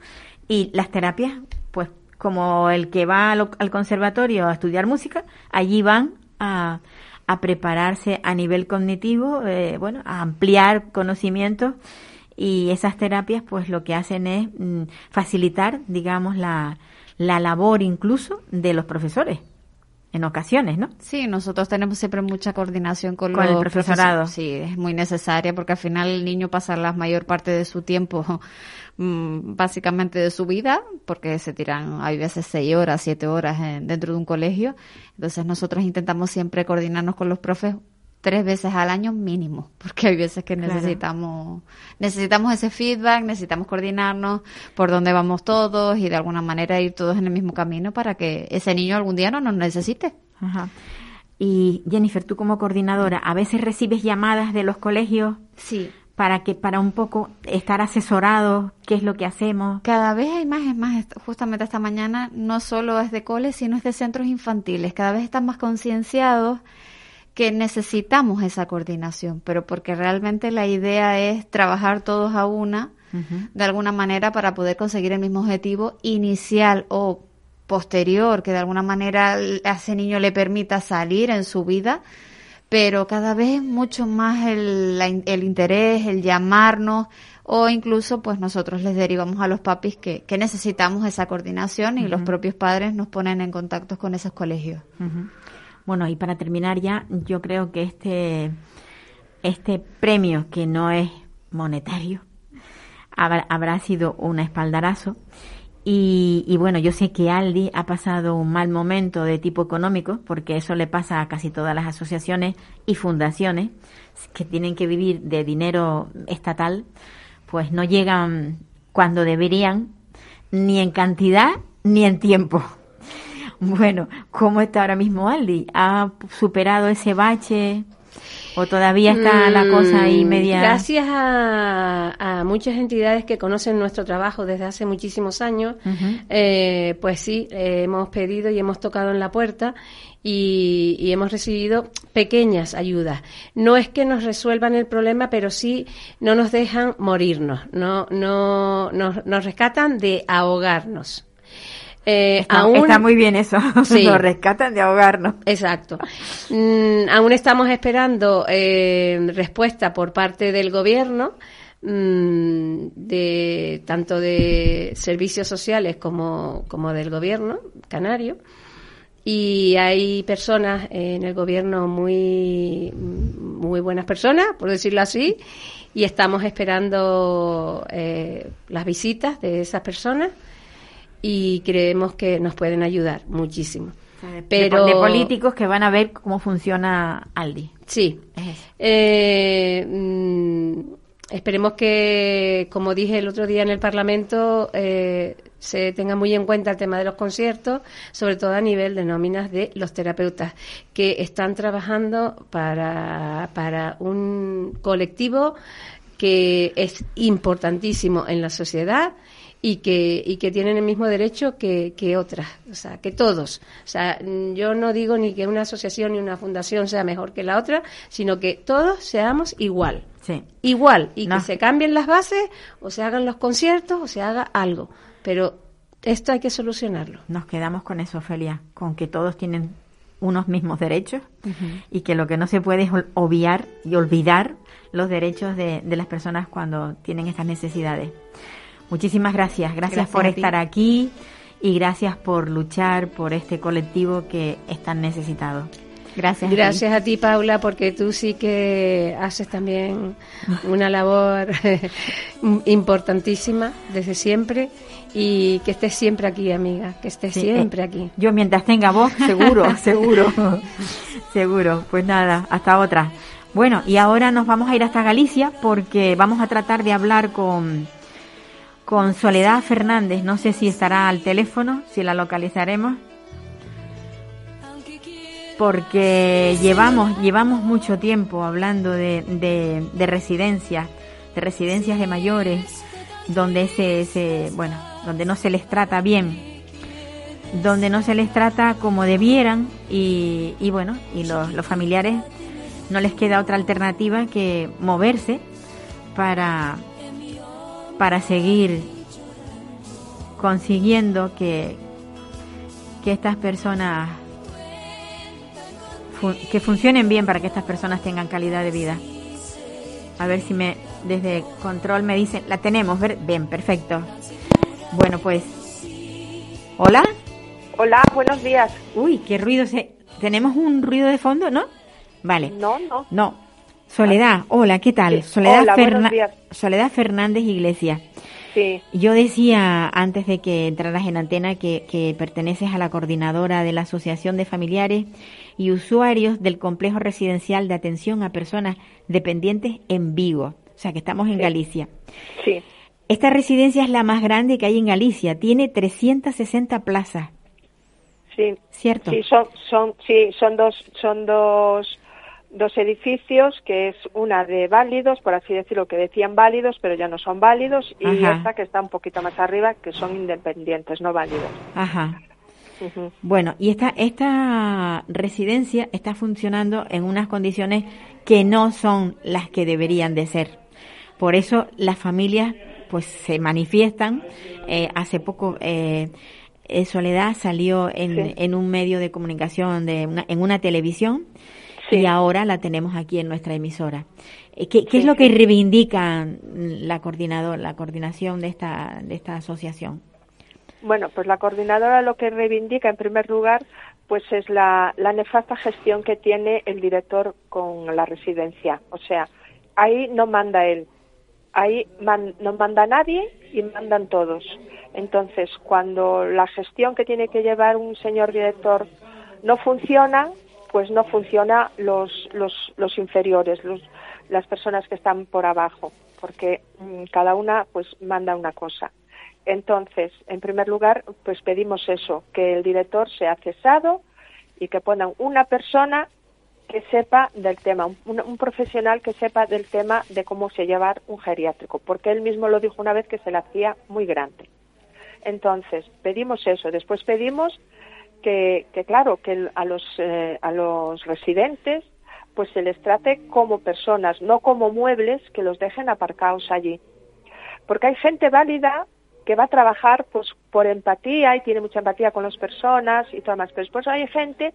y las terapias, pues como el que va al, conservatorio a estudiar música, allí van a, prepararse a nivel cognitivo, eh, bueno, a ampliar conocimientos y esas terapias pues lo que hacen es mm, facilitar, digamos, la, la labor incluso de los profesores en ocasiones, ¿no? Sí, nosotros tenemos siempre mucha coordinación con, con el profesorado. Sí, es muy necesaria porque al final el niño pasa la mayor parte de su tiempo, mm, básicamente de su vida, porque se tiran, hay veces seis horas, siete horas dentro de un colegio. Entonces nosotros intentamos siempre coordinarnos con los profes tres veces al año mínimo, porque hay veces que necesitamos necesitamos ese feedback, necesitamos coordinarnos por dónde vamos todos y de alguna manera ir todos en el mismo camino para que ese niño algún día no nos necesite. Ajá. Y Jennifer, tú como coordinadora, ¿a veces recibes llamadas de los colegios? Sí. Para que, para un poco estar asesorados, qué es lo que hacemos. Cada vez hay más, es más, justamente esta mañana no solo es de coles, sino es de centros infantiles. Cada vez están más concienciados que necesitamos esa coordinación, pero porque realmente la idea es trabajar todos a una, de alguna manera, para poder conseguir el mismo objetivo inicial o posterior, que de alguna manera a ese niño le permita salir en su vida, pero cada vez mucho más el, el interés, el llamarnos, o incluso pues nosotros les derivamos a los papis que, que necesitamos esa coordinación y los propios padres nos ponen en contacto con esos colegios. Bueno, y para terminar ya, yo creo que este, este premio, que no es monetario, habrá, sido un espaldarazo. Y, y, bueno, yo sé que Aldi ha pasado un mal momento de tipo económico, porque eso le pasa a casi todas las asociaciones y fundaciones que tienen que vivir de dinero estatal, pues no llegan cuando deberían, ni en cantidad ni en tiempo. Bueno, ¿cómo está ahora mismo Aldi? ¿Ha superado ese bache? ¿O todavía está la cosa ahí mm, media? Gracias a, muchas entidades que conocen nuestro trabajo desde hace muchísimos años, eh, pues sí, eh, hemos pedido y hemos tocado en la puerta y, hemos recibido pequeñas ayudas. No es que nos resuelvan el problema, pero sí no nos dejan morirnos, no, no nos rescatan de ahogarnos. Eh, está, aún, está, muy bien eso, sí, nos rescatan de ahogarnos. Exacto. Mm, aún estamos esperando eh, respuesta por parte del gobierno, mm, de tanto de servicios sociales como, como del gobierno canario. Y hay personas en el gobierno muy, muy buenas personas, por decirlo así, y estamos esperando eh, las visitas de esas personas y creemos que nos pueden ayudar muchísimo. Pero de, políticos que van a ver cómo funciona Aldi. Sí. Eh, mm, esperemos que, como dije el otro día en el Parlamento, eh, se tenga muy en cuenta el tema de los conciertos, sobre todo a nivel de nóminas de los terapeutas, que están trabajando para, para un colectivo que es importantísimo en la sociedad y que, y que tienen el mismo derecho que, que otras, o sea, que todos. O sea, yo no digo ni que una asociación ni una fundación sea mejor que la otra, sino que todos seamos igual. Sí. Igual. Y que se cambien las bases, o se hagan los conciertos, o se haga algo. Pero esto hay que solucionarlo. Nos quedamos con eso, Ofelia, con que todos tienen unos mismos derechos y que lo que no se puede es obviar y olvidar los derechos de, de las personas cuando tienen estas necesidades. Muchísimas gracias. Gracias, por estar aquí y gracias por luchar por este colectivo que es tan necesitado. Gracias. Gracias a ti. Paula, porque tú sí que haces también una labor importantísima desde siempre y que estés siempre aquí, amiga, que estés siempre aquí. Yo mientras tenga voz, seguro, seguro, seguro. Pues nada, hasta otra. Bueno, y ahora nos vamos a ir hasta Galicia porque vamos a tratar de hablar con con Soledad Fernández. No sé si estará al teléfono, si la localizaremos. Porque llevamos, llevamos mucho tiempo hablando de, de, residencias, de residencias de mayores, donde se, bueno, donde no se les trata bien, donde no se les trata como debieran y, y bueno, y los, los familiares no les queda otra alternativa que moverse para, para seguir consiguiendo que, que estas personas que funcionen bien para que estas personas tengan calidad de vida. A ver si me desde control me dicen, la tenemos, bien, perfecto. Bueno, pues Hola. Hola, buenos días. Uy, qué ruido se tenemos un ruido de fondo, ¿no? Vale. No, no. No. Soledad, hola, ¿qué tal? Soledad, Soledad Fernández Iglesias. Sí. Yo decía antes de que entraras en antena que, que, perteneces a la coordinadora de la Asociación de Familiares y Usuarios del Complejo Residencial de Atención a Personas Dependientes en Vigo. O sea, que estamos en Galicia. Sí. Esta residencia es la más grande que hay en Galicia. Tiene 360 plazas. Sí. ¿Cierto? Sí, son, son, sí, son dos, son dos dos edificios, que es una de válidos, por así decirlo, que decían válidos, pero ya no son válidos, y esta que está un poquito más arriba, que son independientes, no válidos. Ajá. Bueno, y esta, esta residencia está funcionando en unas condiciones que no son las que deberían de ser. Por eso las familias pues se manifiestan. Eh, hace poco eh, Soledad salió en, en, un medio de comunicación, de en una televisión, y ahora la tenemos aquí en nuestra emisora. Eh, ¿Qué, qué es lo que reivindica la coordinadora, la coordinación de esta, de esta asociación? Bueno, pues la coordinadora lo que reivindica en primer lugar pues es la, la nefasta gestión que tiene el director con la residencia. O sea, ahí no manda él, ahí no manda nadie y mandan todos. Entonces, cuando la gestión que tiene que llevar un señor director no funciona, pues no funciona los, los, los inferiores, los, las personas que están por abajo, porque mm, cada una pues manda una cosa. Entonces, en primer lugar, pues pedimos eso, que el director sea cesado y que pongan una persona que sepa del tema, un, un, profesional que sepa del tema de cómo se llevar un geriátrico, porque él mismo lo dijo una vez que se le hacía muy grande. Entonces, pedimos eso. Después pedimos que, claro, que a los, eh, a los residentes pues se les trate como personas, no como muebles que los dejen aparcados allí. Porque hay gente válida que va a trabajar pues por empatía y tiene mucha empatía con las personas y todo más, pero después hay gente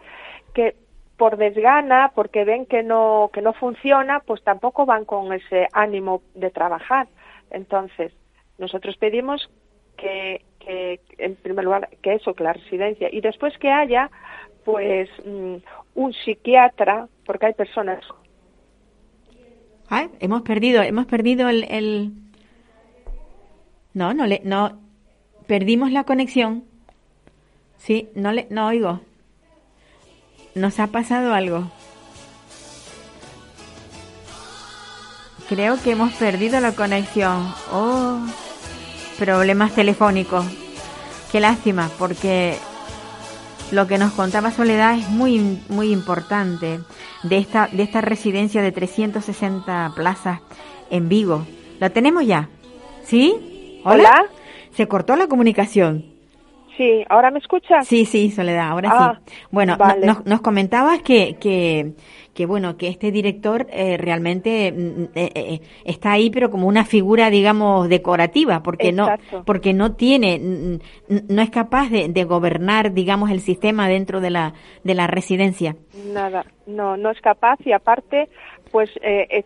que por desgana, porque ven que no que no funciona, pues tampoco van con ese ánimo de trabajar. Entonces, nosotros pedimos que, que en primer lugar, que eso, que la residencia, y después que haya, pues, mm, un psiquiatra, porque hay personas. Hemos perdido, hemos perdido el, el... No, no le, no, perdimos la conexión. Sí, no le, no oigo. Nos ha pasado algo. Creo que hemos perdido la conexión. Oh problemas telefónicos. Qué lástima, porque lo que nos contaba Soledad es muy muy importante de esta de esta residencia de 360 plazas en Vigo. ¿La tenemos ya? ¿Sí? ¿Hola? Se cortó la comunicación. Sí, ¿ahora me escuchas? Sí, sí, Soledad, ahora sí. Ah, bueno, nos, nos comentabas que, que que bueno, que este director eh, realmente mm, eh, eh, está ahí, pero como una figura, digamos, decorativa, porque no, porque no tiene, no es capaz de, de, gobernar, digamos, el sistema dentro de la, de la residencia. Nada, no, no es capaz y aparte, pues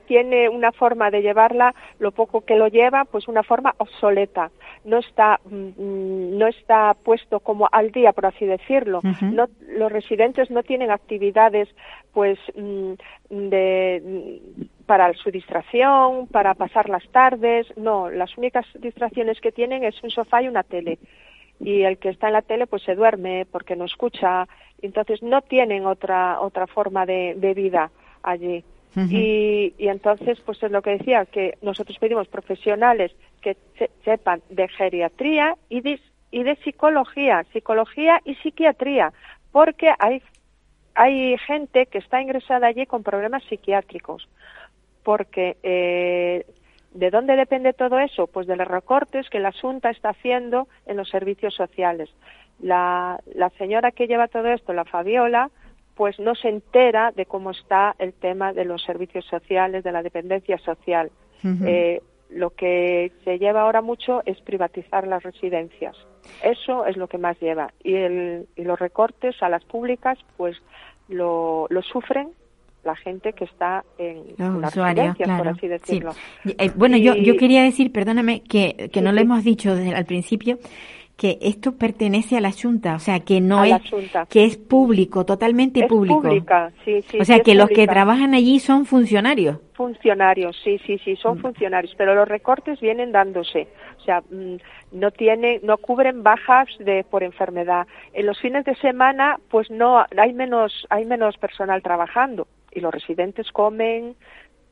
tiene una forma de llevarla, lo poco que lo lleva, pues una forma obsoleta. No está, mm, no está puesto como al día, por así decirlo. no, los residentes no tienen actividades, pues mm, de, para su distracción, para pasar las tardes. No, las únicas distracciones que tienen es un sofá y una tele. Y el que está en la tele pues se duerme porque no escucha. Entonces no tienen otra, otra forma de, vida allí. Y, y, entonces, pues es lo que decía, que nosotros pedimos profesionales que sepan de geriatría y de, y de psicología, psicología y psiquiatría, porque hay hay gente que está ingresada allí con problemas psiquiátricos, porque eh, ¿de dónde depende todo eso? Pues de los recortes que la Junta está haciendo en los servicios sociales. La, la señora que lleva todo esto, la Fabiola, pues no se entera de cómo está el tema de los servicios sociales, de la dependencia social. Eh, lo que se lleva ahora mucho es privatizar las residencias. Eso es lo que más lleva. Y, el, y los recortes a las públicas, pues lo, lo sufren la gente que está en las residencias, por así decirlo. Eh, bueno, yo, yo quería decir, perdóname, que, que no lo hemos dicho desde al principio, que esto pertenece a la Junta, o sea, que no es que es público, totalmente es público. Pública, sí, sí, o sea, que los que trabajan allí son funcionarios. Funcionarios, sí, sí, sí, son mm. funcionarios, pero los recortes vienen dándose, o sea, mm, no tiene, no cubren bajas de por enfermedad. En los fines de semana, pues no, hay menos, hay menos personal trabajando y los residentes comen,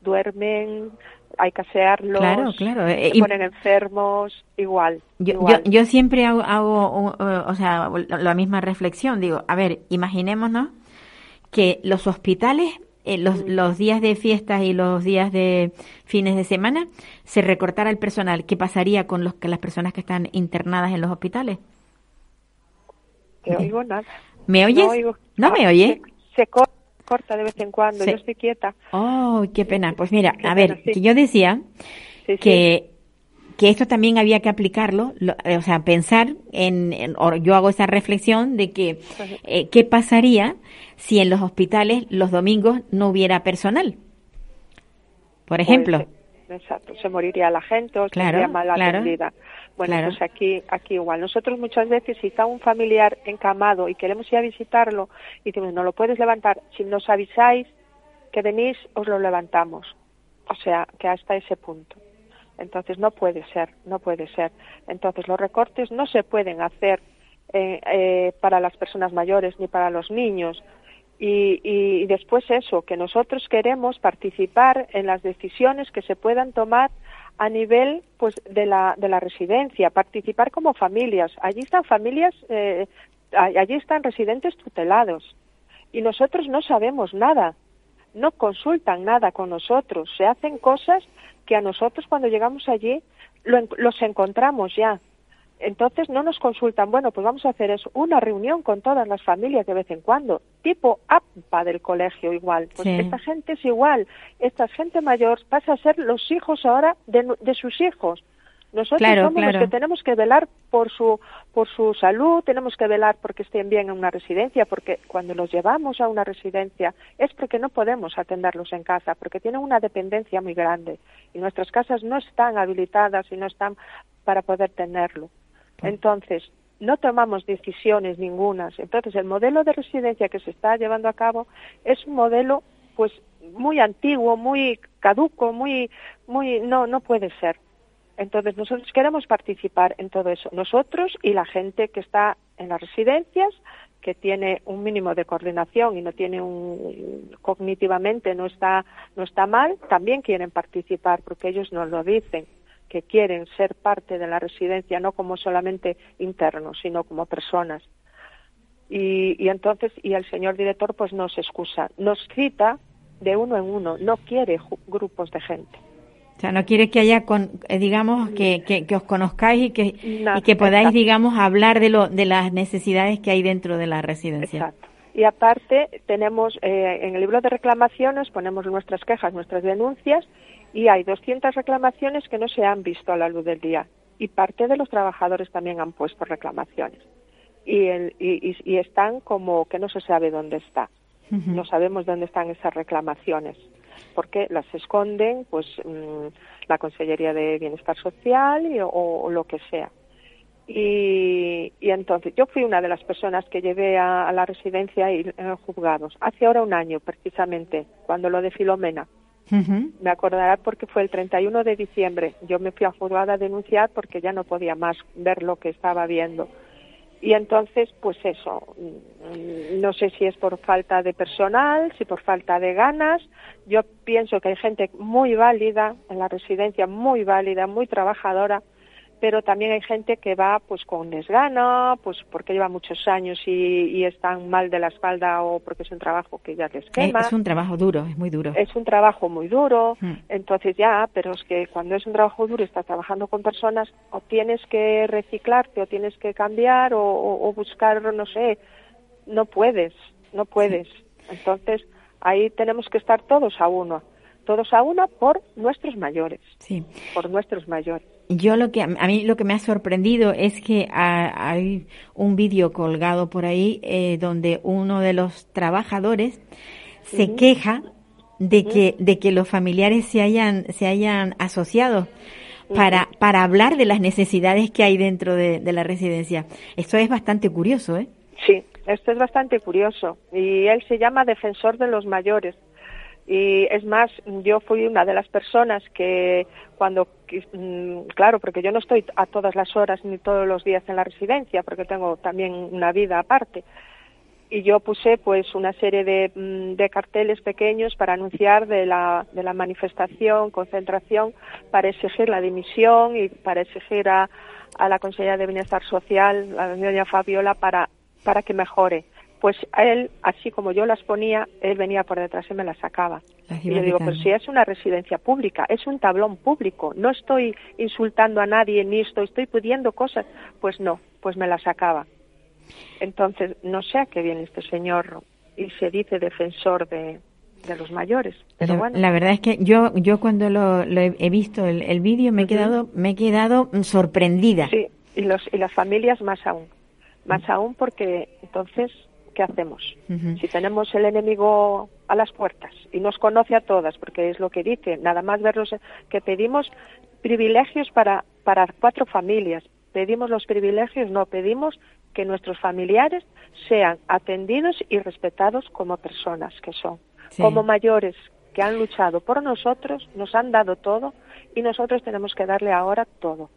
duermen, hay que asearlos, claro, claro. se eh, ponen enfermos, igual yo, Yo, siempre hago, o sea, la misma reflexión, digo, a ver, imaginémonos que los hospitales, eh, los, los días de fiestas y los días de fines de semana, se recortara el personal, ¿qué pasaría con los, que las personas que están internadas en los hospitales? Te oigo nada. ¿Me oyes? No, me oye? Se, corta de vez en cuando, yo estoy quieta. Oh, qué pena. Pues mira, a ver, que yo decía que que esto también había que aplicarlo, o sea, pensar en, yo hago esa reflexión de que eh, qué pasaría si en los hospitales los domingos no hubiera personal. Por pues, ejemplo. exacto, se moriría la gente o claro, mal atendida. Bueno, pues aquí, aquí igual. Nosotros muchas veces, si está un familiar encamado y queremos ir a visitarlo y decimos, no lo puedes levantar, si nos avisáis que venís, os lo levantamos. O sea, que hasta ese punto. Entonces no puede ser, no puede ser. Entonces los recortes no se pueden hacer eh, eh, para las personas mayores ni para los niños. Y, y, después eso, que nosotros queremos participar en las decisiones que se puedan tomar a nivel pues de la, de la residencia, participar como familias. Allí están familias, eh, allí están residentes tutelados. Y nosotros no sabemos nada, no consultan nada con nosotros, se hacen cosas que a nosotros cuando llegamos allí los encontramos ya entonces no nos consultan, bueno, pues vamos a hacer eso, una reunión con todas las familias de vez en cuando, tipo APA del colegio igual. Pues esta gente es igual, esta gente mayor pasa a ser los hijos ahora de, sus hijos. Nosotros somos los que tenemos que velar por su, por su salud, tenemos que velar porque estén bien en una residencia, porque cuando los llevamos a una residencia es porque no podemos atenderlos en casa, porque tienen una dependencia muy grande y nuestras casas no están habilitadas y no están para poder tenerlo. Entonces, no tomamos decisiones ningunas. Entonces, el modelo de residencia que se está llevando a cabo es un modelo, pues, muy antiguo, muy caduco, muy, muy, no, no puede ser. Entonces, nosotros queremos participar en todo eso. Nosotros y la gente que está en las residencias, que tiene un mínimo de coordinación y no tiene un cognitivamente no está no está mal, también quieren participar porque ellos nos lo dicen que quieren ser parte de la residencia, no como solamente internos, sino como personas. Y, y entonces, y el señor director pues nos excusa, nos cita de uno en uno, no quiere grupos de gente. O sea, no quiere que haya, con, eh, digamos, que, que, os conozcáis y que, y que podáis, digamos, hablar de, lo, de las necesidades que hay dentro de la residencia. Exacto. Y aparte, tenemos eh, en el libro de reclamaciones, ponemos nuestras quejas, nuestras denuncias, y hay 200 reclamaciones que no se han visto a la luz del día. Y parte de los trabajadores también han puesto reclamaciones. Y, y, están como que no se sabe dónde está. No sabemos dónde están esas reclamaciones porque las esconden pues mm, la Consellería de Bienestar Social o, lo que sea. Y, entonces yo fui una de las personas que llevé a, la residencia y en juzgados. Hace ahora un año precisamente cuando lo de Filomena me acordará porque fue el 31 de diciembre. Yo me fui a juzgada a denunciar porque ya no podía más ver lo que estaba viendo. Y entonces, pues eso, mm, no sé si es por falta de personal, si por falta de ganas. Yo pienso que hay gente muy válida en la residencia, muy válida, muy trabajadora, pero también hay gente que va pues con desgana, pues porque lleva muchos años y, y, están mal de la espalda o porque es un trabajo que ya les quema. Es un trabajo duro, es muy duro. Es un trabajo muy duro, hmm. entonces ya, pero es que cuando es un trabajo duro y estás trabajando con personas, o tienes que reciclarte o tienes que cambiar o, buscar, no sé, no puedes, no puedes. Entonces, ahí tenemos que estar todos a uno, todos a uno por nuestros mayores. Sí. Por nuestros mayores. Yo lo que a mí lo que me ha sorprendido es que hay un vídeo colgado por ahí eh, donde uno de los trabajadores se queja de que de que los familiares se hayan se hayan asociado para para hablar de las necesidades que hay dentro de, de la residencia. Esto es bastante curioso, ¿eh? Sí, esto es bastante curioso y él se llama defensor de los mayores. Y es más, yo fui una de las personas que cuando, mm, claro, porque yo no estoy a todas las horas ni todos los días en la residencia, porque tengo también una vida aparte. Y yo puse pues una serie de, mm, carteles pequeños para anunciar de la, de la manifestación, concentración, para exigir la dimisión y para exigir a, a la consejera de Bienestar Social, la doña Fabiola, para, para que mejore pues a él, así como yo las ponía, él venía por detrás y me las sacaba. y yo digo, pues si es una residencia pública, es un tablón público, no estoy insultando a nadie ni estoy, estoy pidiendo cosas, pues no, pues me las sacaba. Entonces, no sé a qué viene este señor y se dice defensor de, de los mayores. Pero bueno. La verdad es que yo yo cuando lo, he, visto el, el vídeo me he quedado me he quedado sorprendida. Sí, y los y las familias más aún. Más aún porque entonces ¿qué hacemos? Si tenemos el enemigo a las puertas y nos conoce a todas, porque es lo que dice, nada más verlos, que pedimos privilegios para, para cuatro familias. Pedimos los privilegios, no, pedimos que nuestros familiares sean atendidos y respetados como personas que son, como mayores que han luchado por nosotros, nos han dado todo y nosotros tenemos que darle ahora todo,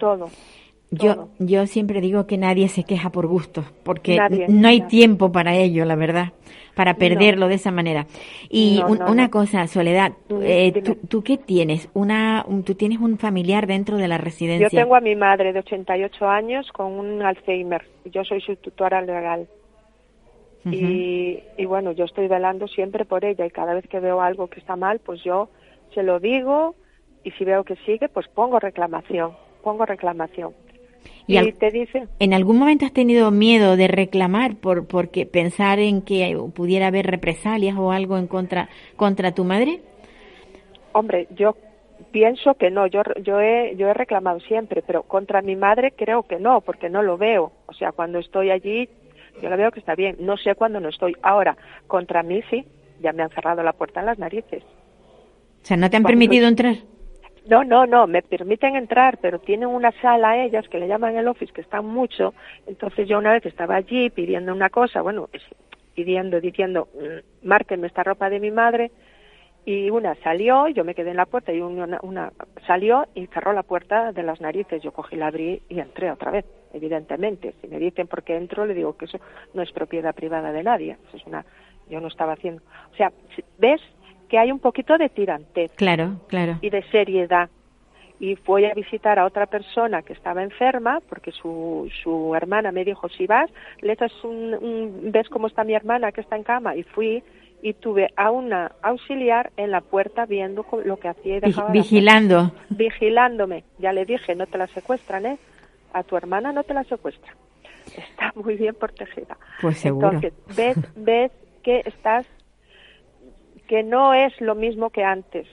todo. Yo, yo siempre digo que nadie se queja por gusto, porque no hay tiempo para ello, la verdad, para perderlo de esa manera. Y una cosa, Soledad, eh, ¿tú, qué tienes? Una, ¿Tú tienes un familiar dentro de la residencia? Yo tengo a mi madre de 88 años con un Alzheimer. Yo soy su tutora legal. y, y bueno, yo estoy velando siempre por ella y cada vez que veo algo que está mal, pues yo se lo digo y si veo que sigue, pues pongo reclamación, pongo reclamación y, te dice. ¿En algún momento has tenido miedo de reclamar por porque pensar en que pudiera haber represalias o algo en contra contra tu madre? Hombre, yo pienso que no. Yo yo he yo he reclamado siempre, pero contra mi madre creo que no, porque no lo veo. O sea, cuando estoy allí yo la veo que está bien. No sé cuándo no estoy. Ahora, contra mí sí. Ya me han cerrado la puerta en las narices. O sea, ¿no te han permitido entrar? No, no, no, me permiten entrar, pero tienen una sala ellas que le llaman el office, que están mucho. Entonces yo una vez estaba allí pidiendo una cosa, bueno, pidiendo, diciendo, mm, márquenme esta ropa de mi madre, y una salió, yo me quedé en la puerta y una, una, salió y cerró la puerta de las narices. Yo cogí, la abrí y entré otra vez, evidentemente. Si me dicen por qué entro, le digo que eso no es propiedad privada de nadie. Eso es una, yo no estaba haciendo. O sea, ¿ves? Que hay un poquito de tirantez. Claro, claro. Y de seriedad. Y fui a visitar a otra persona que estaba enferma, porque su, su hermana me dijo, si vas, le echas un, ves cómo está mi hermana que está en cama. Y fui y tuve a una auxiliar en la puerta viendo lo que hacía y dejaba. Vigilando. vigilándome. Ya le dije, no te la secuestran, ¿eh? A tu hermana no te la secuestran. Está muy bien protegida. Pues seguro. Entonces, ves, ves que estás que no es lo mismo que antes.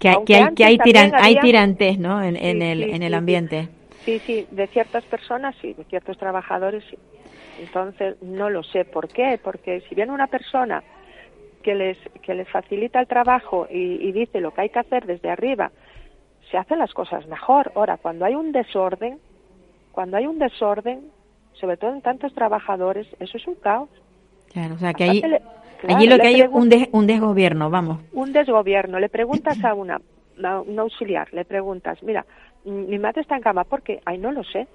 Que, hay, que hay, hay, tirantes ¿no? en, el, en el ambiente. Sí, sí, de ciertas personas sí, de ciertos trabajadores sí. Entonces, no lo sé por qué, porque si viene una persona que les, que les facilita el trabajo y, y dice lo que hay que hacer desde arriba, se hacen las cosas mejor. Ahora, cuando hay un desorden, cuando hay un desorden, sobre todo en tantos trabajadores, eso es un caos. Claro, o sea que ahí, Allí lo que hay es un, un desgobierno, vamos. Un desgobierno. Le preguntas a una, una, auxiliar, le preguntas, mira, mi madre está en cama porque, ay, no lo sé.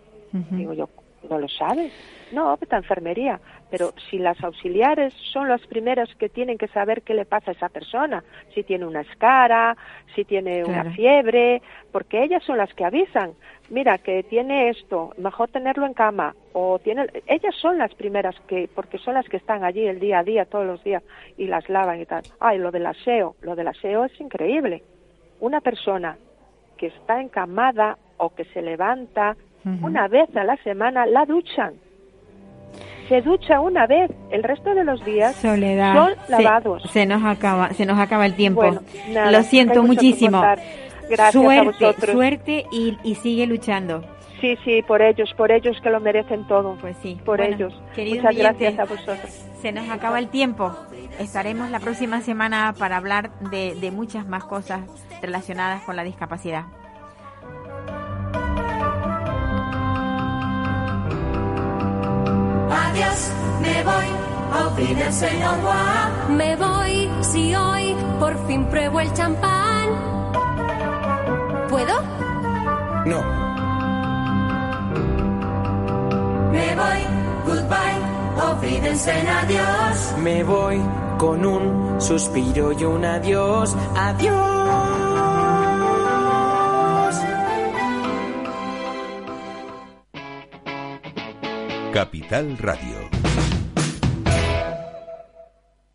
Digo yo, ¿no lo sabes? No, está enfermería. Pero si las auxiliares son las primeras que tienen que saber qué le pasa a esa persona, si tiene una escara, si tiene una fiebre, porque ellas son las que avisan mira, que tiene esto, mejor tenerlo en cama, o tiene, ellas son las primeras que, porque son las que están allí el día a día, todos los días, y las lavan y tal. Ay, lo del aseo, lo del aseo es increíble. Una persona que está encamada o que se levanta una vez a la semana, la duchan. Se ducha una vez, el resto de los días Soledad, son lavados. Se, nos acaba, se nos acaba el tiempo. Bueno, nada, Lo siento muchísimo. Gracias suerte, suerte y, y sigue luchando. Sí, sí, por ellos, por ellos que lo merecen todo. Pues sí. Por Bueno, ellos. Muchas oyentes, gracias a vosotros. Se nos acaba el tiempo. Estaremos la próxima semana para hablar de, de muchas más cosas relacionadas con la discapacidad. Adiós, me voy, auf Wiedersehen, au revoir. Me voy si hoy por fin pruebo el champán. ¿Puedo? No. Me voy, goodbye, auf Wiedersehen, adiós. Me voy con un suspiro y un adiós. Adiós. Capital Radio.